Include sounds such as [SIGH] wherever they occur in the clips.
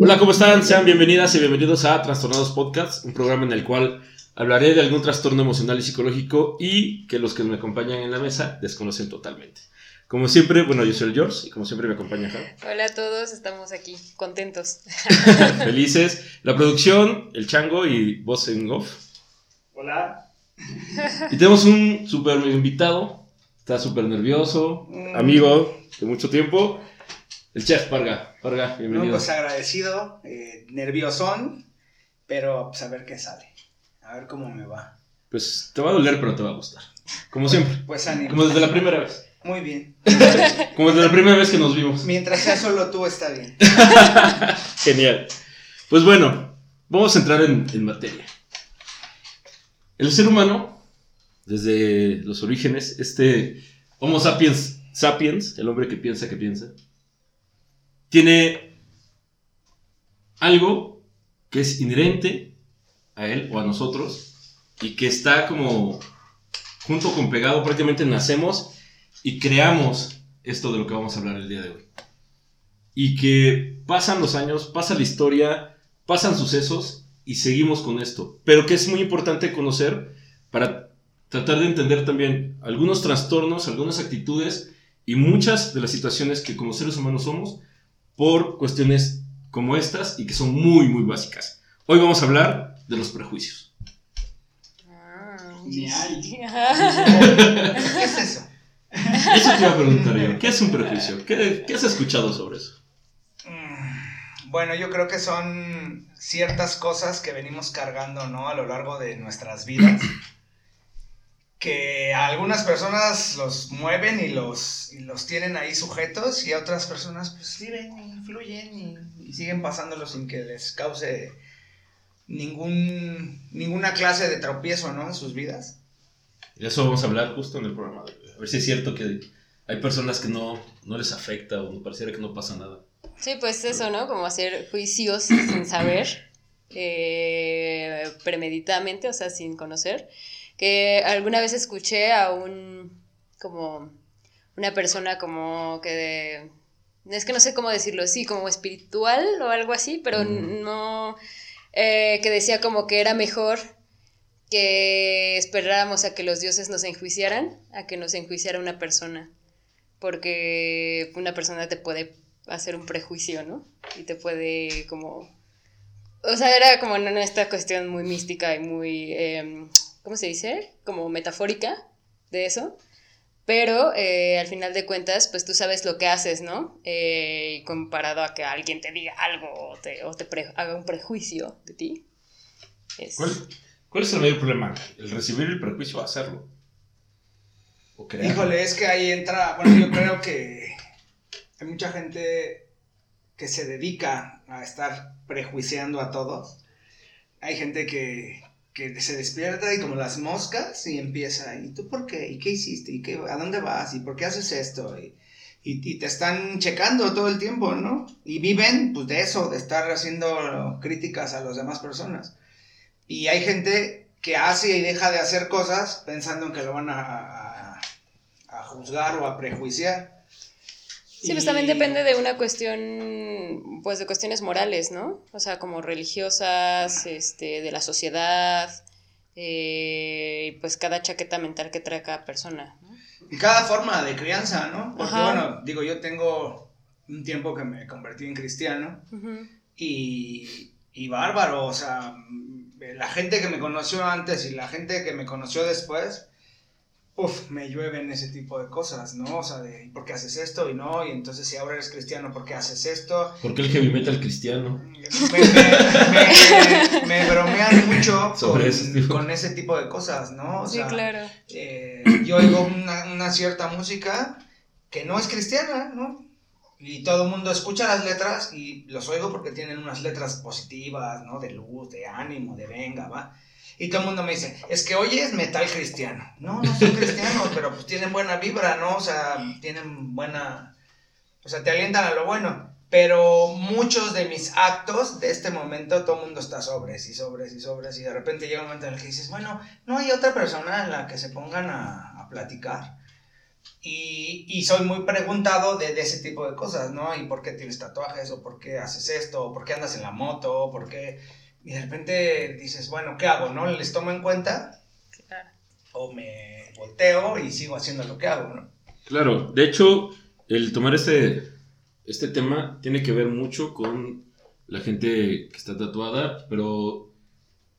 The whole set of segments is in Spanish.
Hola, ¿cómo están? Sean bienvenidas y bienvenidos a Trastornados Podcast, un programa en el cual hablaré de algún trastorno emocional y psicológico y que los que me acompañan en la mesa desconocen totalmente. Como siempre, bueno, yo soy el George y como siempre me acompaña Javi. Hola a todos, estamos aquí, contentos. [LAUGHS] Felices. La producción, el chango y voz en off. Hola. Y tenemos un súper invitado, está súper nervioso, Mm. amigo de mucho tiempo, el chef Parga. Parga, No, bienvenido. pues agradecido, eh, nerviosón, pero pues a ver qué sale. A ver cómo me va. Pues te va a doler, pero te va a gustar. Como siempre. Pues ánimo. Como desde la primera vez. Muy bien. Como desde la primera vez que nos vimos. Mientras sea solo tú, está bien. [LAUGHS] Genial. Pues bueno, vamos a entrar en, en materia. El ser humano, desde los orígenes, este Homo sapiens sapiens, el hombre que piensa que piensa, tiene algo que es inherente a él o a nosotros y que está como junto con pegado, prácticamente nacemos y creamos esto de lo que vamos a hablar el día de hoy. Y que pasan los años, pasa la historia, pasan sucesos y seguimos con esto. Pero que es muy importante conocer para tratar de entender también algunos trastornos, algunas actitudes y muchas de las situaciones que como seres humanos somos por cuestiones como estas y que son muy, muy básicas. Hoy vamos a hablar de los prejuicios. Ah. [LAUGHS] [LAUGHS] ¿Qué es eso? Eso te iba a preguntar yo. [LAUGHS] ¿Qué es un prejuicio? ¿Qué, qué has escuchado sobre eso? Bueno, yo creo que son ciertas cosas que venimos cargando, ¿no? A lo largo de nuestras vidas. [CLEARS THROAT] Que a algunas personas los mueven y los, y los tienen ahí sujetos y a otras personas pues viven y fluyen y, y siguen pasándolo sin que les cause ningún, ninguna clase de tropiezo, ¿no? En sus vidas. De eso vamos a hablar justo en el programa. A ver si es cierto que hay personas que no, no les afecta o no pareciera que no pasa nada. Sí, pues eso, ¿no? Como hacer juicios sin saber, eh, premeditadamente, o sea, sin conocer. Que alguna vez escuché a un, como, una persona como que de, es que no sé cómo decirlo, sí, como espiritual o algo así, pero Ujú. no, eh, que decía como que era mejor que esperáramos a que los dioses nos enjuiciaran, a que nos enjuiciara una persona, porque una persona te puede hacer un prejuicio, ¿no? Y te puede como... O sea, era como en esta cuestión muy mística y muy, em, ¿cómo se dice? Como metafórica de eso. Pero eh, al final de cuentas, pues tú sabes lo que haces, ¿no? Eh, y comparado a que alguien te diga algo o te, o te pre- haga un prejuicio de ti. Es- ¿Cuál, cuál es el mayor problema? ¿El recibir el prejuicio o hacerlo? ¿O? Híjole, es que ahí entra, bueno, yo creo que hay mucha gente que se dedica a estar prejuiciando a todos. Hay gente que, que se despierta y como las moscas y empieza, ¿y tú por qué? ¿Y qué hiciste? ¿Y qué, a dónde vas? ¿Y por qué haces esto? Y, y, te están checando todo el tiempo, ¿no? Y viven pues de eso, de estar haciendo críticas a las demás personas. Y hay gente que hace y deja de hacer cosas pensando en que lo van a- a juzgar o a prejuiciar. Sí, pues también depende de una cuestión, pues de cuestiones morales, ¿no? O sea, como religiosas, este, de la sociedad, eh, y pues cada chaqueta mental que trae cada persona, ¿no? Y cada forma de crianza, ¿no? Porque Ajá. bueno, digo, yo tengo un tiempo que me convertí en cristiano y, y bárbaro, o sea, la gente que me conoció antes y la gente que me conoció después, Uf, me llueven ese tipo de cosas, ¿no? O sea, de ¿y ¿por qué haces esto? Y no, y entonces si ahora eres cristiano, ¿por qué haces esto? ¿Por qué el heavy metal cristiano? Me, me- me- me bromean mucho [LAUGHS] Sobre con, ese tipo. con ese tipo de cosas, ¿no? O Sí, sea, claro. eh, yo oigo una, una cierta música que no es cristiana, ¿no? Y todo el mundo escucha las letras y los oigo porque tienen unas letras positivas, ¿no? De luz, de ánimo, de venga, va. Y todo el mundo me dice, es que oyes metal cristiano. No, no son cristianos, [LAUGHS] pero pues tienen buena vibra, ¿no? O sea, tienen buena... O sea, te alientan a lo bueno. Pero muchos de mis actos de este momento, todo el mundo está sobres y sobres y sobres. Y de repente llega un momento en el que dices, bueno, no hay otra persona en la que se pongan a, a platicar. Y, y, soy muy preguntado de, de, ese tipo de cosas, ¿no? ¿Y por qué tienes tatuajes? ¿O por qué haces esto? ¿O por qué andas en la moto? ¿O por qué...? Y de repente dices, bueno, ¿qué hago? ¿No? ¿Les tomo en cuenta? Claro. O me volteo y sigo haciendo lo que hago, ¿no? Claro, de hecho, el tomar este, este tema tiene que ver mucho con la gente que está tatuada, pero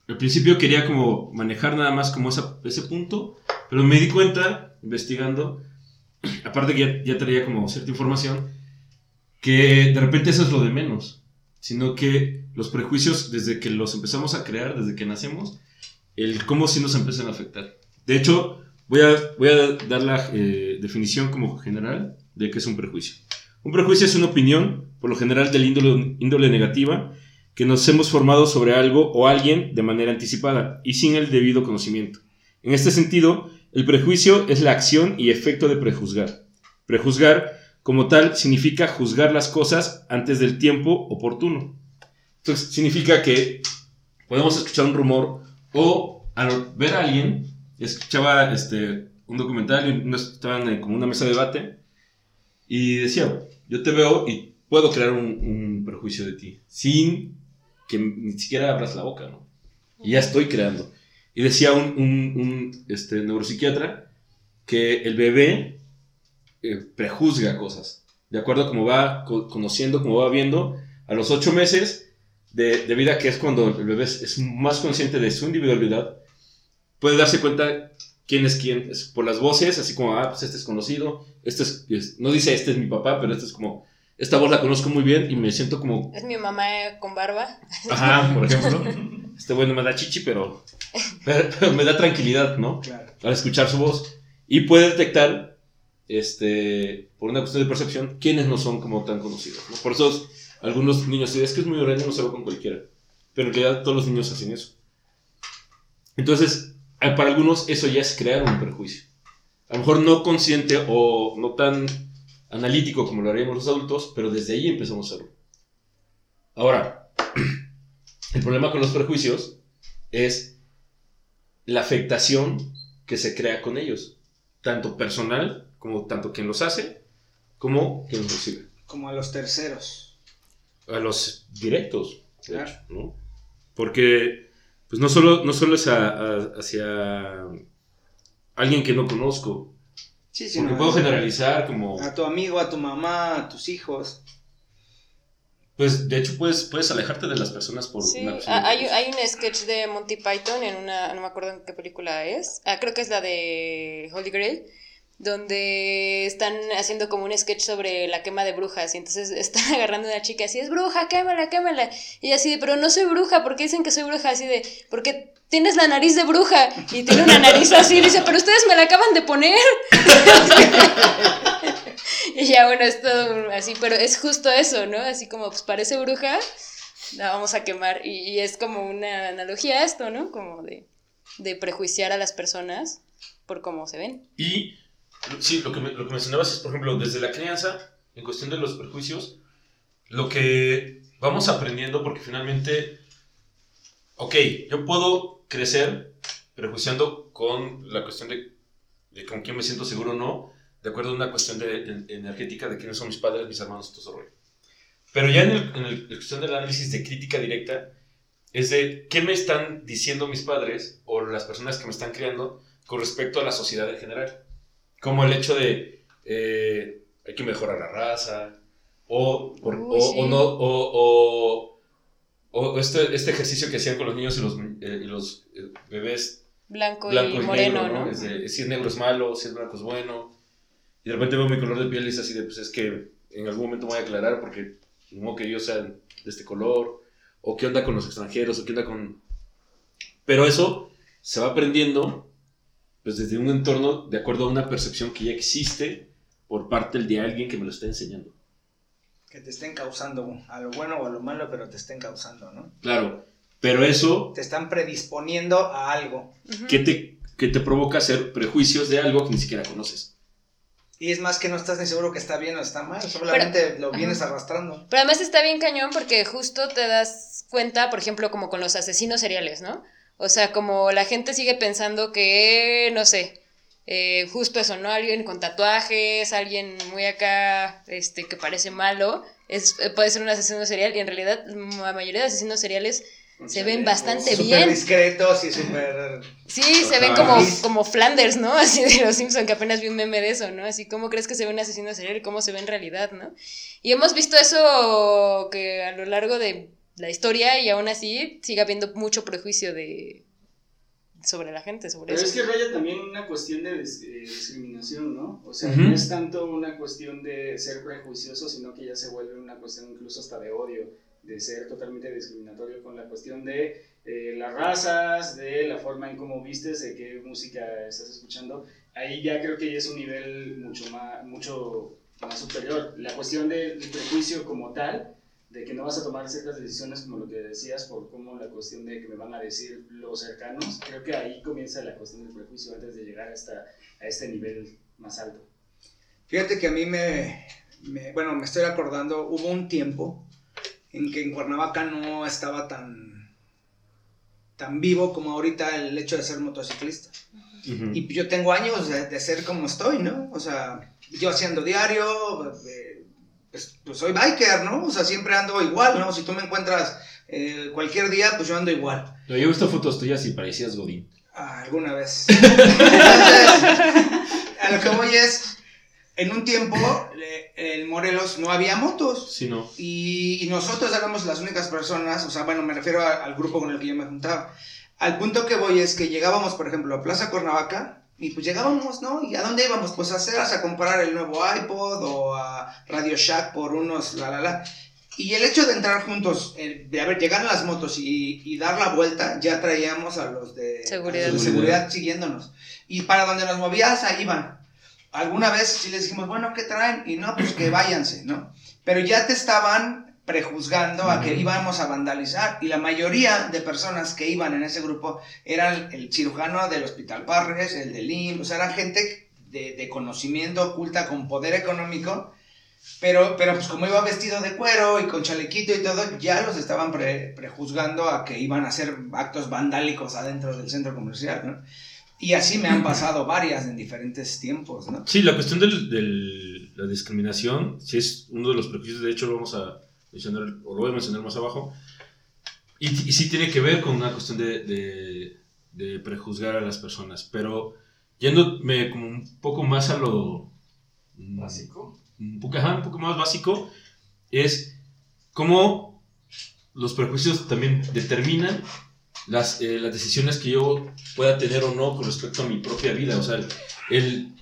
al principio quería como manejar nada más como esa, ese punto, pero me di cuenta, investigando, [CLEARS THROAT] aparte que ya, ya traía como cierta información, que de repente eso es lo de menos, sino que los prejuicios desde que los empezamos a crear, desde que nacemos, el cómo sí nos empiezan a afectar. De hecho, voy a, voy a dar la eh, definición como general de qué es un prejuicio. Un prejuicio es una opinión, por lo general del índole, índole negativa, que nos hemos formado sobre algo o alguien de manera anticipada y sin el debido conocimiento. En este sentido, el prejuicio es la acción y efecto de prejuzgar. Prejuzgar, como tal, significa juzgar las cosas antes del tiempo oportuno. Entonces, significa que podemos escuchar un rumor o al ver a alguien, escuchaba este, un documental y estaban en como una mesa de debate y decía, yo te veo y puedo crear un, un prejuicio de ti sin que ni siquiera abras la boca, ¿no? Y ya estoy creando. Y decía un, un, un este, neuropsiquiatra que el bebé eh, prejuzga cosas. De acuerdo a cómo va co conociendo, cómo va viendo, a los ocho meses de, de, vida, que es cuando el bebé es, es, más consciente de su individualidad, puede darse cuenta quién es quién. Es por las voces, así como, ah, pues este es conocido, este es, es, no dice este es mi papá, pero este es como, esta voz la conozco muy bien y me siento como... Es mi mamá con barba. Ajá, por ejemplo. Este bueno me da chichi, pero, pero, [LAUGHS] pero me da tranquilidad, ¿no? Claro. Al escuchar su voz. Y puede detectar, este, por una cuestión de percepción, quiénes no son como tan conocidos, ¿no? Por eso algunos niños dicen, que es muy horario, no se va con cualquiera. Pero en realidad todos los niños hacen eso. Entonces, para algunos eso ya es crear un prejuicio. A lo mejor no consciente o no tan analítico como lo haríamos los adultos, pero desde ahí empezamos a hacerlo. Ahora, [CLEARS THROAT] el problema con los prejuicios es la afectación que se crea con ellos, tanto personal como tanto quien los hace, como quien los recibe. Como a los terceros. A los directos, de claro. hecho, ¿no? Porque, pues no solo, no solo es a, a, hacia alguien que no conozco, Sí, sí, Porque no, puedo generalizar como... A tu amigo, a tu mamá, a tus hijos. Pues de hecho puedes, puedes alejarte de las personas por sí, una hay, hay un sketch de Monty Python en una, no me acuerdo en qué película es, ah, creo que es la de Holy Grail, donde están haciendo como un sketch sobre la quema de brujas y entonces [LAUGHS] están agarrando una chica así, es bruja, quémala, quémala. Y así de, pero no soy bruja, ¿por qué dicen que soy bruja? Así de, porque tienes la nariz de bruja y tiene una nariz así, dice, pero ustedes me la acaban de poner. [LAUGHS] y ya bueno, es todo así, pero es justo eso, ¿no? Así como, pues parece bruja, la vamos a quemar. Y, y es como una analogía a esto, ¿no? Como de, de prejuiciar a las personas por cómo se ven. Y sí, lo que, lo que mencionabas es, por ejemplo, desde la crianza, en cuestión de los prejuicios, lo que vamos aprendiendo, porque finalmente, ok, yo puedo crecer prejuiciando con la cuestión de, de con quién me siento seguro o no, de acuerdo a una cuestión de, de, energética de quiénes son mis padres, mis hermanos, todo rollo. Pero ya en, el, en el, la cuestión del análisis de crítica directa, es de qué me están diciendo mis padres o las personas que me están criando con respecto a la sociedad en general. Como el hecho de eh, hay que mejorar la raza, o, por, Uy, o, sí. o, no, o, o este, este, ejercicio que hacían con los niños y los, eh, y los eh, bebés. Blanco, blanco y, y, moreno, negro, ¿no? ¿no? Es de, si es negro es malo, si es blanco es bueno. Y de repente veo mi color de piel y es así de, pues es que en algún momento me voy a aclarar porque no que yo sea de este color, o qué onda con los extranjeros, o qué onda con... Pero eso se va aprendiendo pues desde un entorno de acuerdo a una percepción que ya existe por parte de alguien que me lo está enseñando. Que te estén causando a lo bueno o a lo malo, pero te estén causando, ¿no? Claro, pero eso... Te están predisponiendo a algo. Que te, que te provoca hacer prejuicios de algo que ni siquiera conoces. Y es más que no estás ni seguro que está bien o está mal, solamente lo vienes arrastrando. Pero además está bien cañón porque justo te das cuenta, por ejemplo, como con los asesinos seriales, ¿no? O sea, como la gente sigue pensando que, no sé, eh, justo eso, ¿no? Alguien con tatuajes, alguien muy acá, este, que parece malo, es, puede ser un asesino serial y en realidad la mayoría de asesinos seriales se ven bastante bien. discretos y súper... Sí, se ven como, como Flanders, ¿no? [LAUGHS] Así de los Simpson, que apenas vi un meme de eso, ¿no? Así, ¿cómo crees que se ve un asesino serial y cómo se ve en realidad, ¿no? Y hemos visto eso que a lo largo de la historia y aún así sigue habiendo mucho prejuicio de sobre la gente, sobre Pero eso. es que raya también una cuestión de dis- eh, discriminación, ¿no? O sea, Ujú. no es tanto una cuestión de ser prejuicioso, sino que ya se vuelve una cuestión incluso hasta de odio, de ser totalmente discriminatorio con la cuestión de eh, las razas, de la forma en cómo vistes, de qué música estás escuchando. Ahí ya creo que ya es un nivel mucho más, mucho más superior. La cuestión del prejuicio como tal, de que no vas a tomar ciertas decisiones como lo que decías por cómo la cuestión de que me van a decir los cercanos, creo que ahí comienza la cuestión del prejuicio antes de llegar hasta a este nivel más alto. Fíjate que a mí me, me- Bueno, me estoy acordando, hubo un tiempo en que en Cuernavaca no estaba tan tan vivo como ahorita el hecho de ser motociclista. Ujú. Y yo tengo años de, de ser como estoy, ¿no? O sea, yo haciendo diario, eh, pues, pues soy biker, ¿no? O sea, siempre ando igual, ¿no? Si tú me encuentras eh, cualquier día, pues yo ando igual. No, yo he visto fotos tuyas y parecías Godín. Ah, alguna vez. Entonces, [LAUGHS] a lo que voy es, en un tiempo eh, en Morelos no había motos. Sí, no. Y, y nosotros éramos las únicas personas, o sea, bueno, me refiero a- al grupo con el que yo me juntaba. Al punto que voy es que llegábamos, por ejemplo, a Plaza Cuernavaca, y pues llegábamos, ¿no? ¿Y a dónde íbamos? Pues a hacer, a comprar el nuevo iPod o a Radio Shack por unos, la, la, la. Y el hecho de entrar juntos, de haber llegar a las motos y, y dar la vuelta, ya traíamos a los de Seguridad. a los de seguridad siguiéndonos. Y para donde nos movías, ahí iban. Alguna vez sí les dijimos, bueno, ¿qué traen? Y no, pues que váyanse, ¿no? Pero ya te estaban prejuzgando a que íbamos a vandalizar. Y la mayoría de personas que iban en ese grupo eran el cirujano del Hospital Parres, el del IMSS, o sea, eran gente de, de conocimiento oculta con poder económico. Pero, pero pues como iba vestido de cuero y con chalequito y todo, ya los estaban pre- prejuzgando a que iban a hacer actos vandálicos adentro del centro comercial, ¿no? Y así me han pasado varias en diferentes tiempos, ¿no? Sí, la cuestión de la discriminación, sí es uno de los prejuicios, de hecho lo vamos a mencionar, o lo voy a mencionar más abajo, y, y sí tiene que ver con una cuestión de, de- de prejuzgar a las personas, pero yéndome como un poco más a lo... Básico. un poco, ajá, un poco más básico, es cómo los prejuicios también determinan las, eh, las decisiones que yo pueda tener o no con respecto a mi propia vida. O sea, el, el-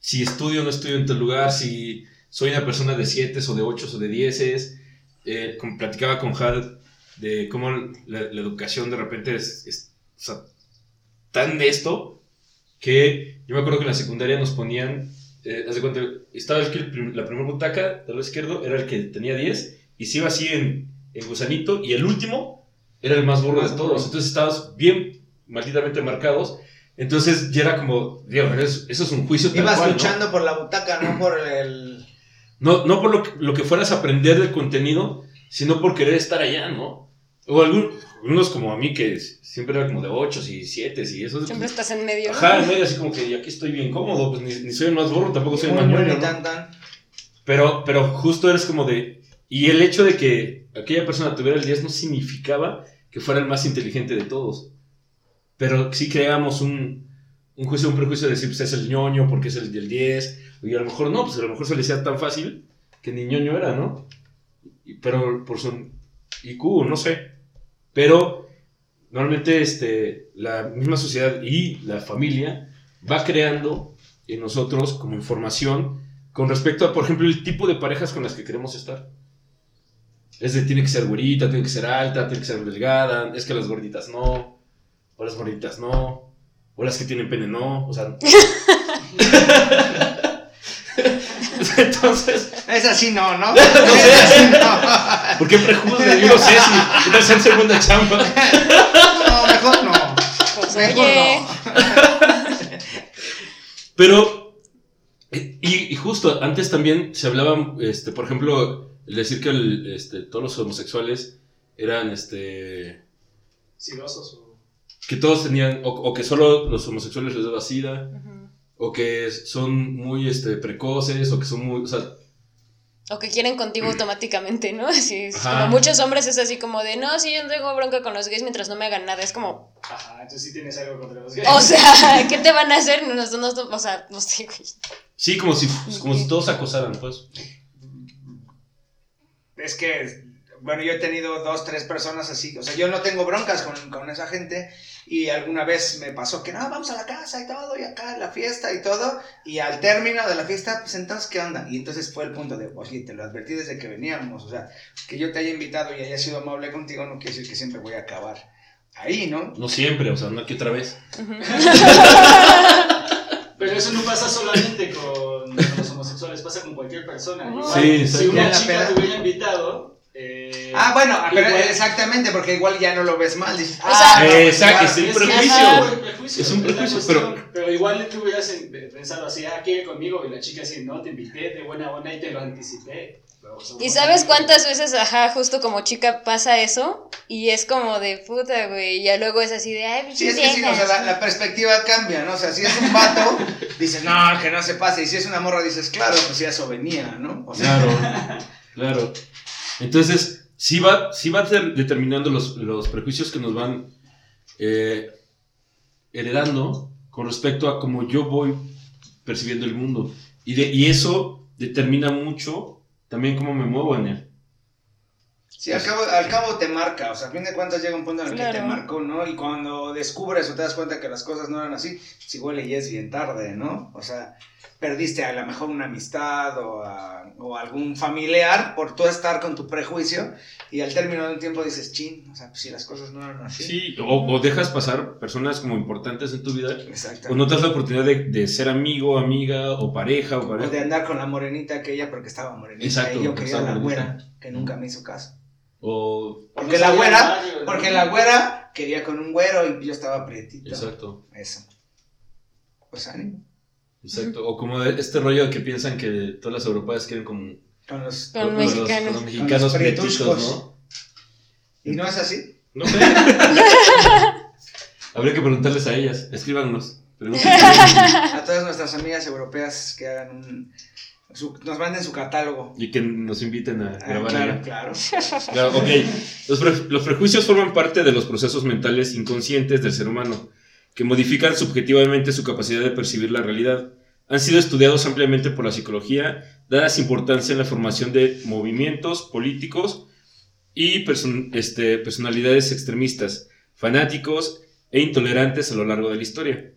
si estudio o no estudio en tal lugar, si soy una persona de 7 o de 8 o de 10, eh, como platicaba con Hal de cómo la, la educación de repente es, es, o sea, tan de esto que yo me acuerdo que en la secundaria nos ponían eh, haz de cuenta, estaba el que la primera butaca del lado izquierdo era el que tenía 10 y se iba así en, en gusanito y el último era el más burro de todos. Entonces estabas bien malditamente marcados. Entonces ya era como, Dios, eso, eso es un juicio tal Ibas cual, ¿no? luchando por la butaca, no por el... No, no por lo que, lo que fueras a aprender del contenido, sino por querer estar allá, ¿no? O algún- algunos como a mí que siempre era como de 8 y 7 y eso. Siempre estás en medio. ¿no? Ajá, en medio así como que aquí estoy bien cómodo, pues ni, ni soy el más burro, tampoco soy el más bueno, ¿no? tan, tan. Pero, pero justo eres como de... Y el hecho de que aquella persona tuviera el 10 no significaba que fuera el más inteligente de todos. Pero sí creamos un, un juicio, un prejuicio de decir, pues es el ñoño porque es el del 10. Y a lo mejor no, pues a lo mejor se le hacía tan fácil que ni ñoño era, ¿no? Pero por su IQ, no sé. Pero normalmente este, la misma sociedad y la familia va creando en nosotros como información con respecto a, por ejemplo, el tipo de parejas con las que queremos estar. Es de, tiene que ser güerita, tiene que ser alta, tiene que ser delgada, es que las gorditas no, o las gorditas no, o las que tienen pene no, o sea... [LAUGHS] Entonces, Es así, [LAUGHS] no, ¿no? sé. Es así, no. ¿por qué prejuzgan? Yo no sé si tal sea segunda chamba. [LAUGHS] No, mejor no. Pues, Mejor oye, no. Pero Y, y justo, antes también se hablaba, este, por ejemplo, el decir que el, este, todos los homosexuales eran, este, Sidosos o... que todos tenían, o, o que solo los homosexuales les daba sida, o que son muy, este, precoces, o que son muy, o sea, O que quieren contigo automáticamente, ¿no? [LAUGHS] Así es Ajá. como muchos hombres es así como de, no, sí, yo no tengo bronca con los gays mientras no me hagan nada. Es como, Ajá, entonces sí tienes algo contra los gays. o sea, [LAUGHS] ¿qué te van a hacer? No, no, no, o sea, no sé, güey. sí, como si, como si todos acosaran, pues. Es que, bueno, yo he tenido dos, tres personas así. O sea, yo no tengo broncas con, con esa gente. Y alguna vez me pasó que no, vamos a la casa y todo, y acá la fiesta y todo. Y al término de la fiesta, pues entonces, ¿qué onda? Y entonces fue el punto de, oye, te lo advertí desde que veníamos. O sea, que yo te haya invitado y haya sido amable contigo no quiere decir que siempre voy a acabar ahí, ¿no? No siempre, o sea, no aquí otra vez. [LAUGHS] Pero eso no pasa solamente con, los homosexuales, pasa con cualquier persona. Igual, Sí, si una chica te hubiera invitado... eh, Ah, bueno, pero igual- exactamente, porque igual ya no lo ves mal. Dices, O sea- ah, no, Eh, exacto, claro, sí, Es que prejuicio. Es un prejuicio. Es un prejuicio, cuestión. pero... igual tú hubieras eh, pensado así, ah, quiere conmigo, y la chica así, no, te invité de buena onda y te lo anticipé. Pero ¿Y sabes cuántas veces, ajá, justo como chica pasa eso? Y es como de puta, güey. Y ya luego es así de, ay, pues Sí, es que sí, o sea, la, la perspectiva cambia, ¿no? O sea, si es un vato, dices, no, que no se pase. Y si es una morra, dices, claro, pues ya eso venía, ¿no? O sea, Claro, claro. Entonces, sí va, sí va ter- determinando los, los prejuicios que nos van eh, heredando con respecto a cómo yo voy percibiendo el mundo. Y, de, y eso determina mucho también cómo me muevo en él. sí, al cabo, al cabo te marca, o sea, a fin de cuentas llega un punto en el que te marcó, ¿no? Y cuando descubres o te das cuenta que las cosas no eran así, pues igual ya es bien tarde, ¿no? O sea, perdiste a lo mejor una amistad o, a- o algún familiar por tú estar con tu prejuicio y al término de un tiempo dices, chin, o sea, pues si las cosas no eran así. Sí, o, o dejas pasar personas como importantes en tu vida, Exacto. o no te das la oportunidad de, de ser amigo, amiga, o pareja, o O pareja. de andar con la morenita aquella porque estaba morenita Exacto, y yo quería la morenita. güera que nunca me hizo caso. O, Porque No la güera, porque la güera quería con un güero y yo estaba prietito. exacto. Eso. Pues ánimo. Exacto, o como de este rollo de que piensan que todas las europeas quieren con, Con los... Con con los- mexicanos. con los mexicanos. ¿no? ¿Y no es así? No sé. [LAUGHS] Habría que preguntarles a ellas, escríbanos. [LAUGHS] A todas nuestras amigas europeas que hagan un... su- nos manden su catálogo. y que nos inviten a Ah, grabar claro, claro. Claro, ok. Los, pre- los prejuicios forman parte de los procesos mentales inconscientes del ser humano, que modifican subjetivamente su capacidad de percibir la realidad. Han sido estudiados ampliamente por la psicología, dadas importancia en la formación de movimientos políticos y este, personalidades extremistas, fanáticos e intolerantes a lo largo de la historia.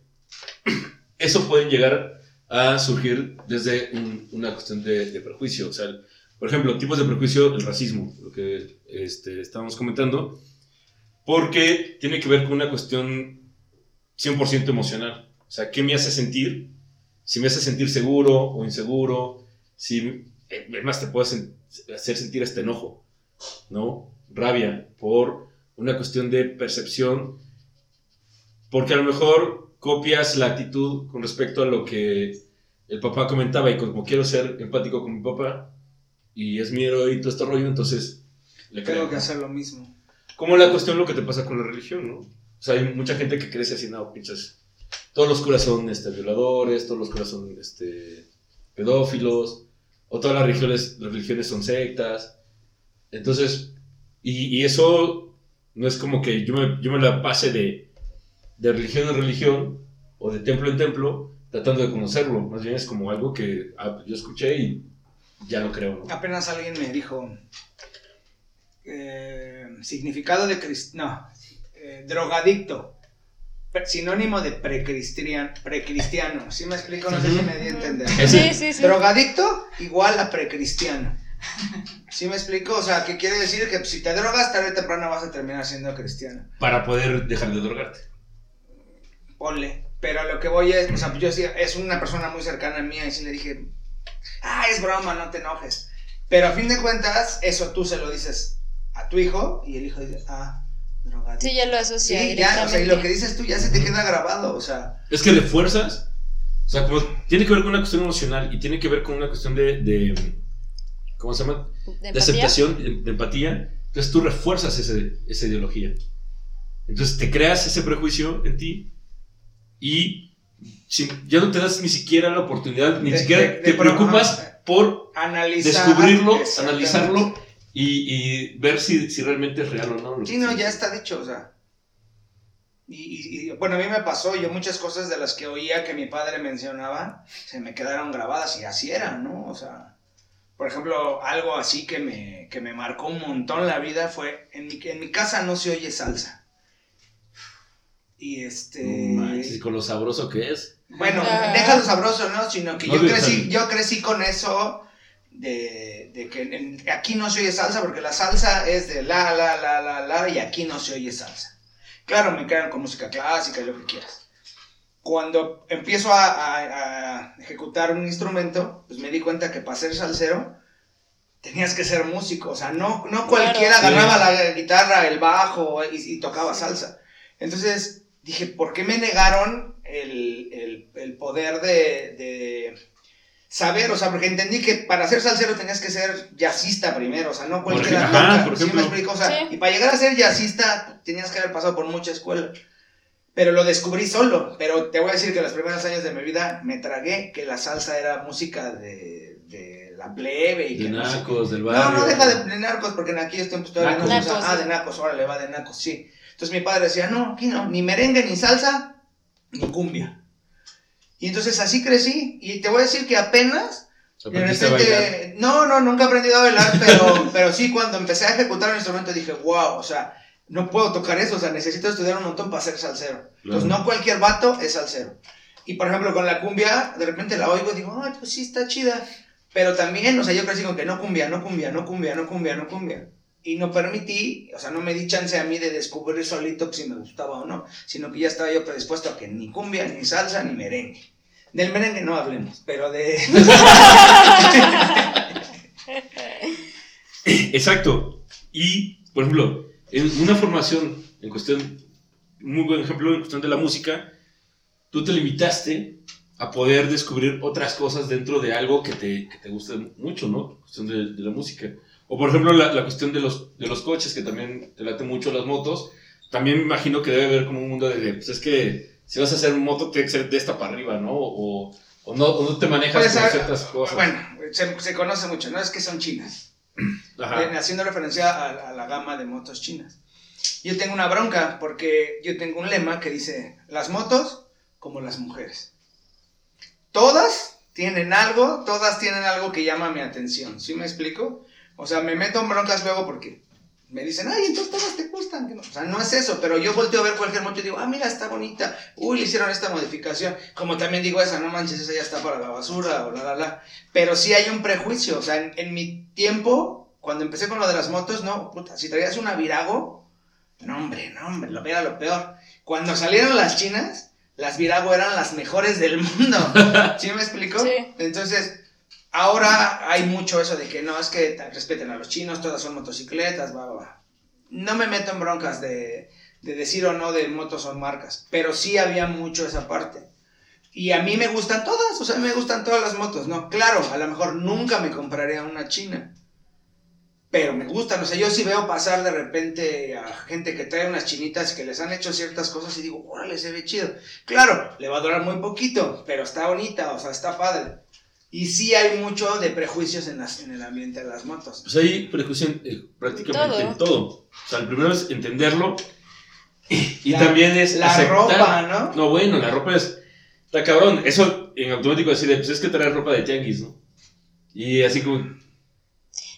[CLEARS THROAT] Eso puede llegar a surgir desde un- una cuestión de, de prejuicio. O sea, por ejemplo, tipos de prejuicio, el racismo, lo que este, estábamos comentando, porque tiene que ver con una cuestión 100% emocional. O sea, ¿qué me hace sentir? Si me hace sentir seguro o inseguro, si, eh, es más, te puede hacer sentir este enojo, ¿no? Rabia, por una cuestión de percepción, porque a lo mejor copias la actitud con respecto a lo que el papá comentaba y como quiero ser empático con mi papá y es mi héroe y todo este rollo, entonces le. Tengo que hacer lo mismo. Como la cuestión lo que te pasa con la religión, ¿no? O sea, hay mucha gente que crece así, no, pinches. Todos los curas son este, violadores, todos los curas son este, pedófilos, o todas las religiones, las religiones son sectas. Entonces, y, y eso no es como que yo me, yo me la pase de, de religión en religión o de templo en templo tratando de conocerlo. Más bien es como algo que ah, yo escuché y ya lo creo, ¿no? Apenas alguien me dijo eh, significado de crist no eh, drogadicto sinónimo de precristian precristiano ¿sí me explico? no sé si me di a entender Sí, sí, sí. drogadicto igual a precristiano ¿sí me explico? o sea que quiere decir que si te drogas tarde o temprano vas a terminar siendo cristiano Para poder dejar de drogarte. ponle pero a lo que voy es o sea yo sí es una persona muy cercana a mí y sí le dije ah es broma no te enojes pero a fin de cuentas eso tú se lo dices a tu hijo y el hijo dice ah drogadicto Sí, ya lo asocia Sí, ya, o sea, y lo que dices tú ya se te queda grabado, o sea, Es que de fuerzas sea, como tiene que ver con una cuestión emocional y tiene que ver con una cuestión de, de ¿cómo se llama? ¿De De, aceptación, de, de empatía. Entonces tú refuerzas ese- esa ideología. Entonces te creas ese prejuicio en ti y sin- ya no te das ni siquiera la oportunidad, ni De- siquiera de- de te preocupas por Analizar. descubrirlo, analizarlo y, y ver si, si realmente es real o no. Sí, no, ya está dicho, o sea. Y, y- y, bueno, a mí me pasó, yo muchas cosas de las que oía que mi padre mencionaba, se me quedaron grabadas y así era, ¿no? O sea, por ejemplo, algo así que me, que me marcó un montón la vida fue, en mi, en mi casa no se oye salsa. Y este... Manches, con lo sabroso que es. Bueno, deja lo sabroso, ¿no? Sino que No, yo crecí, yo crecí con eso de, de que en- aquí no se oye salsa porque la salsa es de la, la, la, la, la y aquí no se oye salsa. Claro, me quedan con música clásica y lo que quieras. Cuando empiezo a, a- a ejecutar un instrumento, pues me di cuenta que para ser salsero tenías que ser músico. O sea, no, no cualquiera Sí. agarraba la guitarra, el bajo y, y tocaba salsa. Entonces dije, ¿por qué me negaron el, el- el poder de, de saber? O sea, porque entendí que para ser salsero tenías que ser jazzista primero, o sea, no cualquiera ejemplo, ajá, por ¿Sí me ejemplo. explico? O sea, Sí. y para llegar a ser jazzista tenías que haber pasado por mucha escuela. Pero lo descubrí solo. Pero te voy a decir que los primeros años de mi vida me tragué que la salsa era música de, de la plebe y De que no sé nacos, del barrio. no, no deja de, de narcos, porque en aquellos tiempos todavía no se Nacos. usa. Nacos, Ah, de nacos, órale, va de nacos, sí. Entonces mi padre decía, no, aquí no, ni merengue, ni salsa, ni cumbia. Y entonces así crecí, y te voy a decir que apenas, repente, no, no, nunca he aprendido a bailar, pero, [LAUGHS] pero sí, cuando empecé a ejecutar un instrumento dije, wow, o sea, no puedo tocar eso, o sea, necesito estudiar un montón para ser salsero. Entonces, Claro. no cualquier vato es salsero. Y por ejemplo, con la cumbia, de repente la oigo y digo, ay, pues sí, está chida. Pero también, o sea, yo crecí con que no cumbia, no cumbia, no cumbia, no cumbia, no cumbia. Y no permití, o sea, no me di chance a mí de descubrir solito si me gustaba o no, sino que ya estaba yo predispuesto a que ni cumbia, ni salsa, ni merengue. Del merengue no hablemos, pero de... [LAUGHS] Exacto. Y, por ejemplo, en una formación, en cuestión, muy buen ejemplo, en cuestión de la música, tú te limitaste a poder descubrir otras cosas dentro de algo que te, que te guste mucho, ¿no? Cuestión de, la música. O, por ejemplo, la, la cuestión de los, de los coches, que también te late mucho las motos. También me imagino que debe haber como un mundo de, pues es que si vas a hacer moto, tiene que ser de esta para arriba, ¿no? O, o no, o no te manejas Puede con ciertas cosas. Bueno, se, se conoce mucho, ¿no? Es que son chinas. [CLEARS THROAT] Ajá. Haciendo referencia a, a la gama de motos chinas. Yo tengo una bronca porque yo tengo un lema que dice, las motos como las mujeres. Todas tienen algo, todas tienen algo que llama mi atención, ¿sí me explico? O sea, me meto en broncas luego porque me dicen, ay, entonces todas te gustan. que no?". O sea, no es eso, pero yo volteo a ver cualquier moto y digo, ah, mira, está bonita. Uy, le hicieron esta modificación. Como también digo esa, no manches, esa ya está para la basura o la, la, la. Pero sí hay un prejuicio. O sea, en, en mi tiempo, cuando empecé con lo de las motos, no, puta, si traías una Virago, no, hombre, no, hombre, lo era lo peor. Cuando salieron las chinas, las Virago eran las mejores del mundo. [LAUGHS] ¿Sí me explico? Sí. Entonces, ahora hay mucho eso de que no, es que respeten a los chinos, todas son motocicletas. No me meto en broncas de, de decir o no de motos son marcas, pero sí había mucho esa parte. Y a mí me gustan todas, o sea, me gustan todas las motos, ¿no? Claro, a lo mejor nunca me compraría una china, pero me gustan, o sea, yo sí veo pasar de repente a gente que trae unas chinitas que les han hecho ciertas cosas y digo, órale, se ve chido. Claro, le va a durar muy poquito, pero está bonita, o sea, está padre. Y sí hay mucho de prejuicios en, las, en el ambiente de las motos. Pues hay prejuicio en, eh, prácticamente Todo. en todo. O sea, el primero es entenderlo y La- también es La aceptar. ropa, ¿no? No, bueno, la ropa es... Está cabrón. Eso en automático decir, pues es que traer ropa de tianguis, ¿no? Y así como...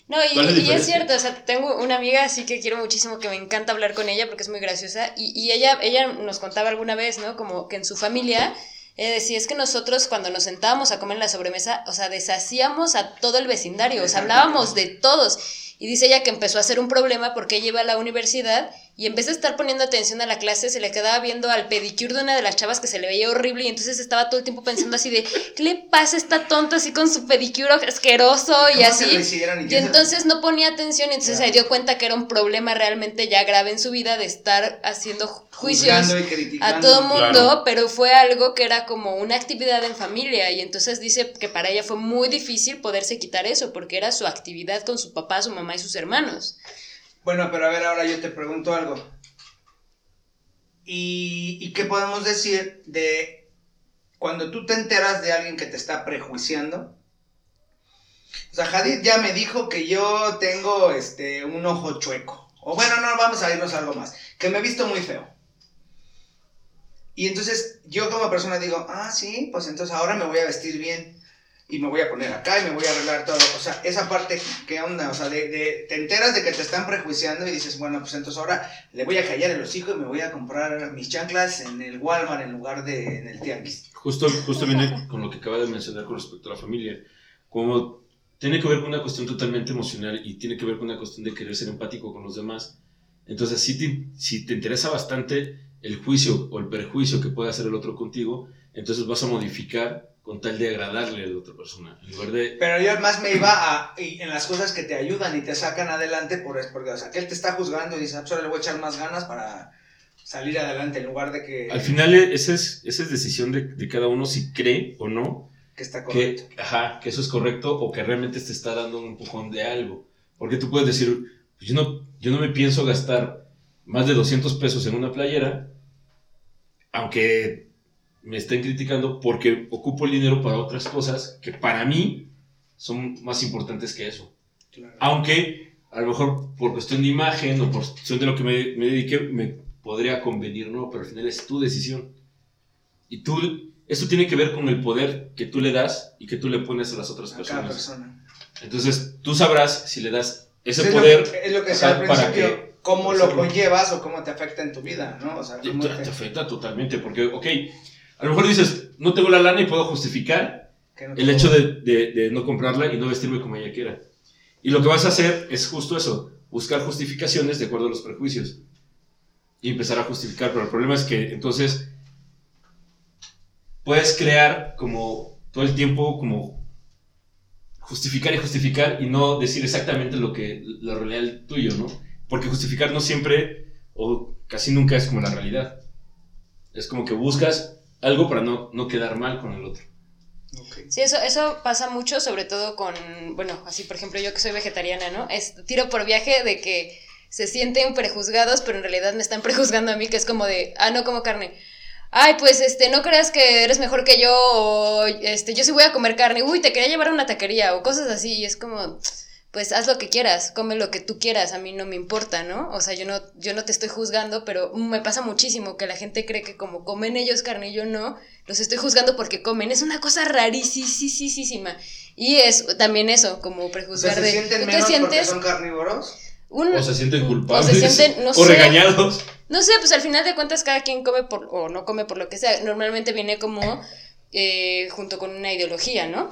No, y, ¿Cuál es y es cierto, o sea, tengo una amiga así que quiero muchísimo, que me encanta hablar con ella porque es muy graciosa, y, y ella, ella nos contaba alguna vez, ¿no? Como que en su familia, ella decía, es que nosotros cuando nos sentábamos a comer en la sobremesa, o sea, deshacíamos a todo el vecindario, o sea, hablábamos de todos, y dice ella que empezó a ser un problema porque ella iba a la universidad y en vez de estar poniendo atención a la clase, se le quedaba viendo al pedicure de una de las chavas que se le veía horrible y entonces estaba todo el tiempo pensando así de, ¿qué le pasa a esta tonta así con su pedicure asqueroso y ¿Cómo así? ¿Y entonces no ponía atención y entonces se dio cuenta que era un problema realmente ya grave en su vida de estar haciendo ju- juicios a todo mundo, Claro. pero fue algo que era como una actividad en familia y entonces dice que para ella fue muy difícil poderse quitar eso porque era su actividad con su papá, su mamá y sus hermanos. Bueno, pero a ver, ahora yo te pregunto algo. ¿Y, qué podemos decir de cuando tú te enteras de alguien que te está prejuiciando? O sea, Hadid ya me dijo que yo tengo este un ojo chueco. O bueno, no, vamos a irnos a algo más. Que me he visto muy feo. Y entonces yo como persona digo, ah, sí, pues entonces ahora me voy a vestir bien. Y me voy a poner acá y me voy a arreglar todo. O sea, esa parte, ¿qué onda? O sea, de, de- te enteras de que te están prejuiciando y dices, bueno, pues entonces ahora le voy a callar el hocico y me voy a comprar mis chanclas en el Walmart en lugar de en el Tianguis. Justo, viene con lo que acaba de mencionar con respecto a la familia. Como tiene que ver con una cuestión totalmente emocional y tiene que ver con una cuestión de querer ser empático con los demás. Entonces, si te, si te interesa bastante el juicio o el perjuicio que puede hacer el otro contigo, entonces vas a modificar con tal de agradarle a la otra persona. En lugar de... Pero yo más me iba a, en las cosas que te ayudan y te sacan adelante, por, porque, o sea, que él te está juzgando y dice, "Ah, pues ahora le voy a echar más ganas para salir adelante en lugar de que, Al final, esa es, esa es decisión de, de cada uno si cree o no que está correcto. que, ajá, que eso es correcto o que realmente te está dando un empujón de algo. Porque tú puedes decir, pues yo no, yo no me pienso gastar más de 200 pesos en una playera, aunque me estén criticando porque ocupo el dinero para otras cosas que para mí son más importantes que eso. Claro. Aunque a lo mejor por cuestión de imagen o por cuestión de lo que me, me dediqué, me podría convenir, ¿no? Pero al final es tu decisión. Y tú, eso tiene que ver con el poder que tú le das y que tú le pones a las otras a cada personas. persona. Entonces, tú sabrás si le das ese es, poder. lo que, es lo que decía al ajá, para principio, que- cómo lo conllevas o cómo te afecta en tu vida, ¿no? O sea, te- te- te afecta totalmente. Porque, ok, a lo mejor dices, no tengo la lana y puedo justificar no el hecho de, de- de no comprarla y no vestirme como ella quiera. Y lo que vas a hacer es justo eso, buscar justificaciones de acuerdo a los prejuicios. Y empezar a justificar, pero el problema es que entonces puedes crear como todo el tiempo como justificar y justificar y no decir exactamente lo que la realidad tuyo, ¿no? Porque justificar no siempre o casi nunca es como la realidad. Es como que buscas algo para no, no quedar mal con el otro. Sí, eso, eso pasa mucho, sobre todo con, bueno, así por ejemplo yo que soy vegetariana, ¿no? Es tiro por viaje de que se sienten prejuzgados, pero en realidad me están [LAUGHS] prejuzgando a mí, que es como de, ah, no como carne. Ay, pues este, no creas que eres mejor que yo, o este, yo sí voy a comer carne, uy, te quería llevar a una taquería, o cosas así, y es como, pues haz lo que quieras, come lo que tú quieras, a mí no me importa, ¿no? O sea, yo no, yo no te estoy juzgando, pero me pasa muchísimo que la gente cree que como comen ellos carne y yo no, los estoy juzgando porque comen. Es una cosa rarísima. Y es también eso, como O sea, prejuzgar se de. sienten ¿tú te menos sientes son carnívoros. un, O se sienten culpables. o se sienten, no [LAUGHS] o sé. regañados. no sé, pues al final de cuentas cada quien come por, o no come por lo que sea. Normalmente viene como eh, junto con una ideología, ¿no?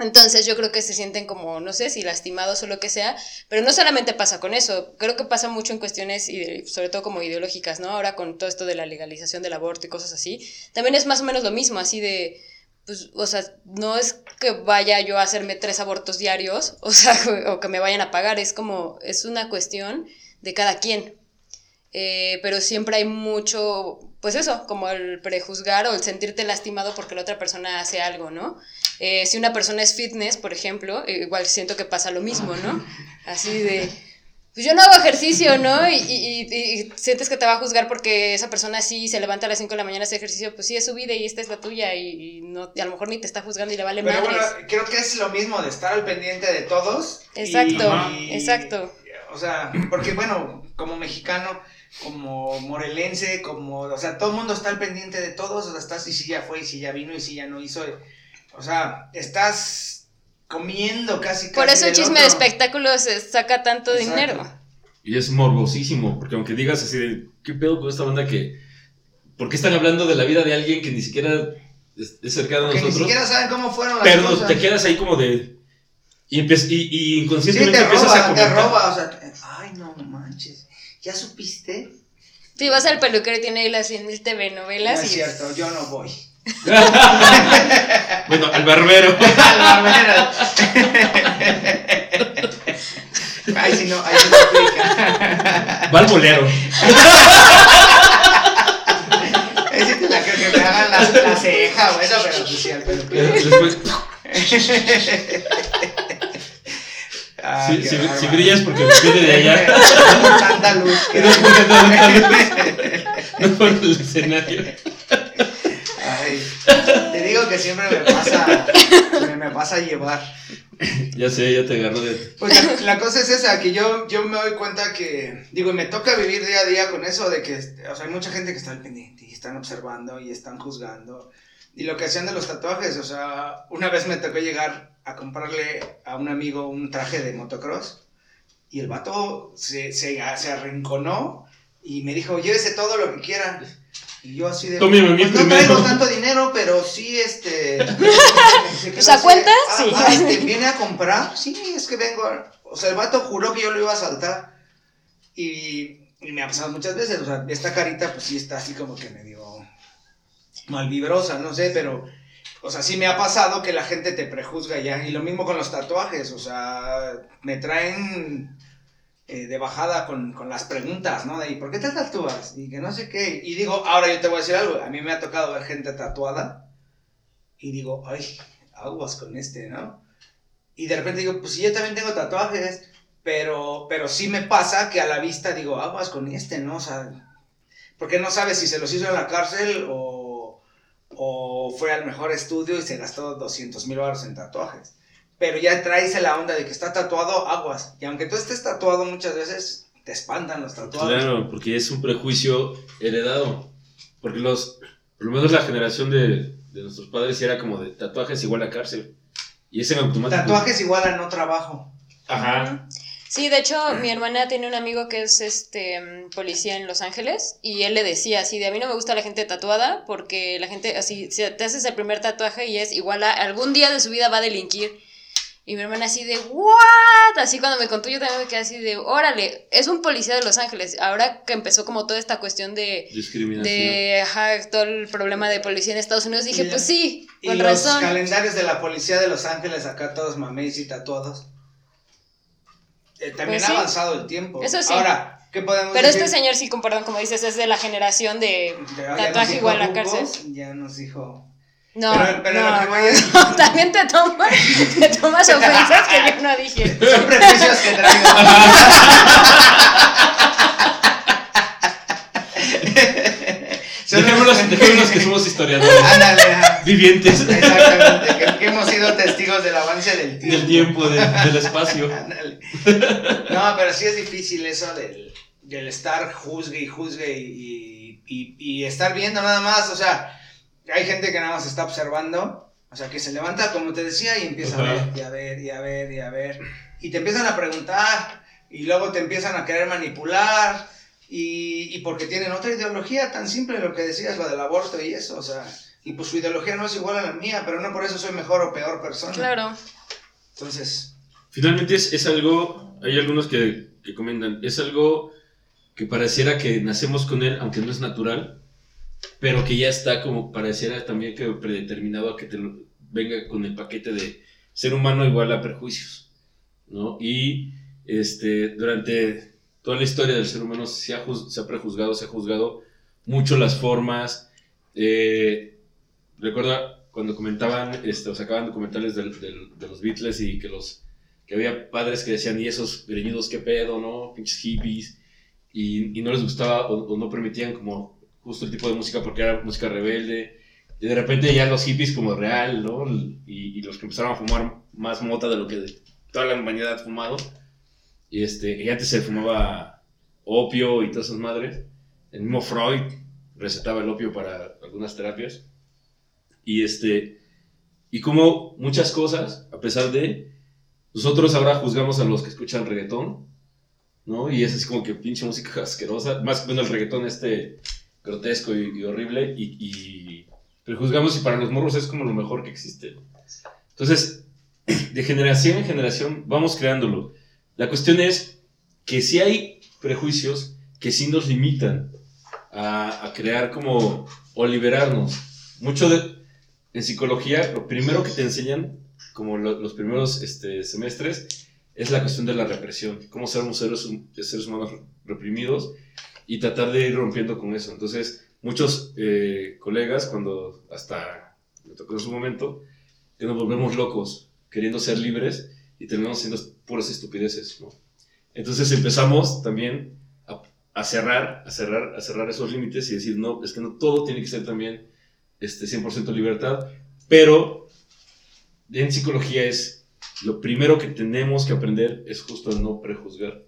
Entonces yo creo que se sienten como, no sé, si lastimados o lo que sea, pero no solamente pasa con eso, creo que pasa mucho en cuestiones, sobre todo como ideológicas, ¿no? Ahora con todo esto de la legalización del aborto y cosas así, también es más o menos lo mismo, así de, pues, o sea, no es que vaya yo a hacerme tres abortos diarios, [LAUGHS] o sea, o que me vayan a pagar, es como, es una cuestión de cada quien. Eh, pero siempre hay mucho, pues eso, como el prejuzgar o el sentirte lastimado porque la otra persona hace algo, ¿no? Eh, si una persona es fitness, por ejemplo, eh, igual siento que pasa lo mismo, ¿no? Así de, pues yo no hago ejercicio, ¿no? Y, y- y- y sientes que te va a juzgar porque esa persona sí se levanta a las 5 de la mañana a hacer ejercicio, pues sí es su vida y esta es la tuya y, no, y a lo mejor ni te está juzgando y le vale Pero madres. bueno, creo que es lo mismo de estar al pendiente de todos. Exacto, exacto. O sea, porque bueno, como mexicano, como morelense, como, o sea, todo el mundo está al pendiente de todos, o sea, estás y si ya fue, y si ya vino, y si ya no hizo. O sea, estás comiendo casi casi. Por eso el chisme de otro. espectáculos eh, saca tanto Exacto. dinero. Y es morbosísimo, porque aunque digas así de, ¿qué pedo con esta banda que... ¿Por qué están hablando de la vida de alguien que ni siquiera es, es cercano a Que ni nosotros? siquiera saben cómo fueron las Pero cosas. te quedas ahí como de... Y, y, y Sí, inconscientemente te empiezas a te comentar. roba, o sea, ay, no manches. ¿Ya supiste? Sí, vas al peluquero y tiene ahí las 100 mil TV No novelas es y... cierto, yo no voy. [LAUGHS] Bueno, al barbero. [LAUGHS] Al barbero. Ahí sí no, ahí sí no aplica. Va al bolero. Sí te la creo que me hagan la, la ceja o eso, pero pues sí, al peluquero. Después, [LAUGHS] Ah, si, si- brillas porque viene de allá. [LAUGHS] Tanta luz [LAUGHS] que [LAUGHS] No por el escenario. Ay, te digo que siempre me pasa, me, me pasa a llevar. Ya sé, ya te agarró de. Pues la, la cosa es esa, que yo, yo me doy cuenta que, digo, me toca vivir día a día con eso de que, o sea, hay mucha gente que está al pendiente y están observando y están juzgando. Y lo que hacían de los tatuajes, o sea, una vez me tocó llegar a comprarle a un amigo un traje de motocross y el vato se, se, se arrinconó y me dijo, llévese todo lo que quiera. Y yo así de... Mí "Pues no primero". traigo tanto dinero, pero sí, este... [LAUGHS] se quedó ¿Pues a así, cuenta? "Ah, Sí. ah, este, ¿Viene a comprar? Sí, es que vengo. a-". O sea, el vato juró que yo lo iba a saltar. Y, y me ha pasado muchas veces. O sea, esta carita, pues sí está así como que medio malvibrosa, no sé, pero. O sea, sí me ha pasado que la gente te prejuzga ya. Y lo mismo con los tatuajes. O sea, me traen eh, de bajada con, con las preguntas, ¿no? De, ¿y por qué te tatúas? Y que no sé qué. Y digo, ahora yo te voy a decir algo. A mí me ha tocado ver gente tatuada. Y digo, ay, aguas con este, ¿no? Y de repente digo, pues sí, yo también tengo tatuajes, pero, pero sí me pasa que a la vista digo, aguas con este, ¿no? O sea, porque no sabes si se los hizo en la cárcel o, o fue al mejor estudio y se gastó 200 mil baros en tatuajes. Pero ya traes la onda de que está tatuado, aguas. Y aunque tú estés tatuado muchas veces, te espantan los tatuajes. Claro, porque es un prejuicio heredado. Porque los, por lo menos la generación de, de nuestros padres era como de tatuajes igual a cárcel. Y ese en automático. Tatuajes igual a no trabajo. Ajá. Sí, de hecho, mi hermana tiene un amigo que es este mm, policía en Los Ángeles y él le decía así de a mí no me gusta la gente tatuada porque la gente así si te haces el primer tatuaje y es igual a algún día de su vida va a delinquir. Y mi hermana así de what? Así cuando me contó yo también me quedé así de órale, es un policía de Los Ángeles. Ahora que empezó como toda esta cuestión de Discriminación. de ajá, todo el problema de policía en Estados Unidos, dije, Y- pues sí, Y con los razón. calendarios de la policía de Los Ángeles, acá todos mamés y tatuados. Eh, también Pues ha sí. avanzado el tiempo. Eso sí. Ahora, ¿qué podemos Pero decir? este señor sí, con perdón, como dices, es de la generación de tatuaje igual a Hugo, cárcel. Ya nos dijo. No, Pero- pero no, lo que voy a- [LAUGHS] no, también te tomas, te tomas ofensas que yo no dije. [LAUGHS] Son prejuicios que traigo. [LAUGHS] Son Dejémonos, los- dejémonos que somos historiadores. Ándale. Vivientes. Exactamente, que, que hemos sido testigos del avance del tiempo. Del tiempo, de- del espacio. [LAUGHS] No, pero sí es difícil eso del, del estar juzgue y juzgue y, y, y estar viendo nada más. O sea, hay gente que nada más está observando. O sea, que se levanta, como te decía, y empieza a ver, y a ver, y a ver, y a ver. Y te empiezan a preguntar, y luego te empiezan a querer manipular. Y, y porque tienen otra ideología tan simple, lo que decías, lo del aborto y eso. O sea, y pues su ideología no es igual a la mía, pero no por eso soy mejor o peor persona. Claro. Entonces, Finalmente es, es algo, hay algunos que, que comentan, es algo que pareciera que nacemos con él, aunque no es natural, pero que ya está como pareciera también que predeterminado a que te lo- venga con el paquete de ser humano igual a prejuicios, ¿no? Y este, durante toda la historia del ser humano se ha, se ha prejuzgado, se ha juzgado mucho las formas. eh, recuerda cuando comentaban, este, o sacaban documentales de los Beatles y que los que había padres que decían, y esos greñudos, qué pedo, ¿no? Pinches hippies. Y, y no les gustaba o, no permitían como justo el tipo de música porque era música rebelde. Y de repente ya los hippies como real, ¿no? Y, y los que empezaron a fumar más mota de lo que toda la humanidad ha fumado. Y este, y antes se fumaba opio y todas esas madres. El mismo Freud recetaba el opio para algunas terapias. Y este, y como muchas cosas, a pesar de, nosotros ahora juzgamos a los que escuchan reggaetón, ¿no? Y es como que pinche música [LAUGHS] asquerosa, más bueno el reggaetón este grotesco y, horrible, y, y prejuzgamos y para los morros es como lo mejor que existe. Entonces, [CLEARS THROAT] de generación en generación vamos creándolo. La cuestión es que si hay prejuicios que sí nos limitan a, a crear como, o liberarnos. Mucho de, en psicología, lo primero que te enseñan, como lo- los primeros este, semestres, es la cuestión de la represión. Cómo ser seres, seres humanos reprimidos y tratar de ir rompiendo con eso. Entonces, muchos eh, colegas, cuando hasta me tocó en su momento, que nos volvemos locos queriendo ser libres y terminamos siendo puras estupideces, ¿no? Entonces empezamos también a, a cerrar, a cerrar, a cerrar esos límites y decir, no, es que no todo tiene que ser también este 100% libertad, pero en psicología es lo primero que tenemos que aprender es justo a no prejuzgar,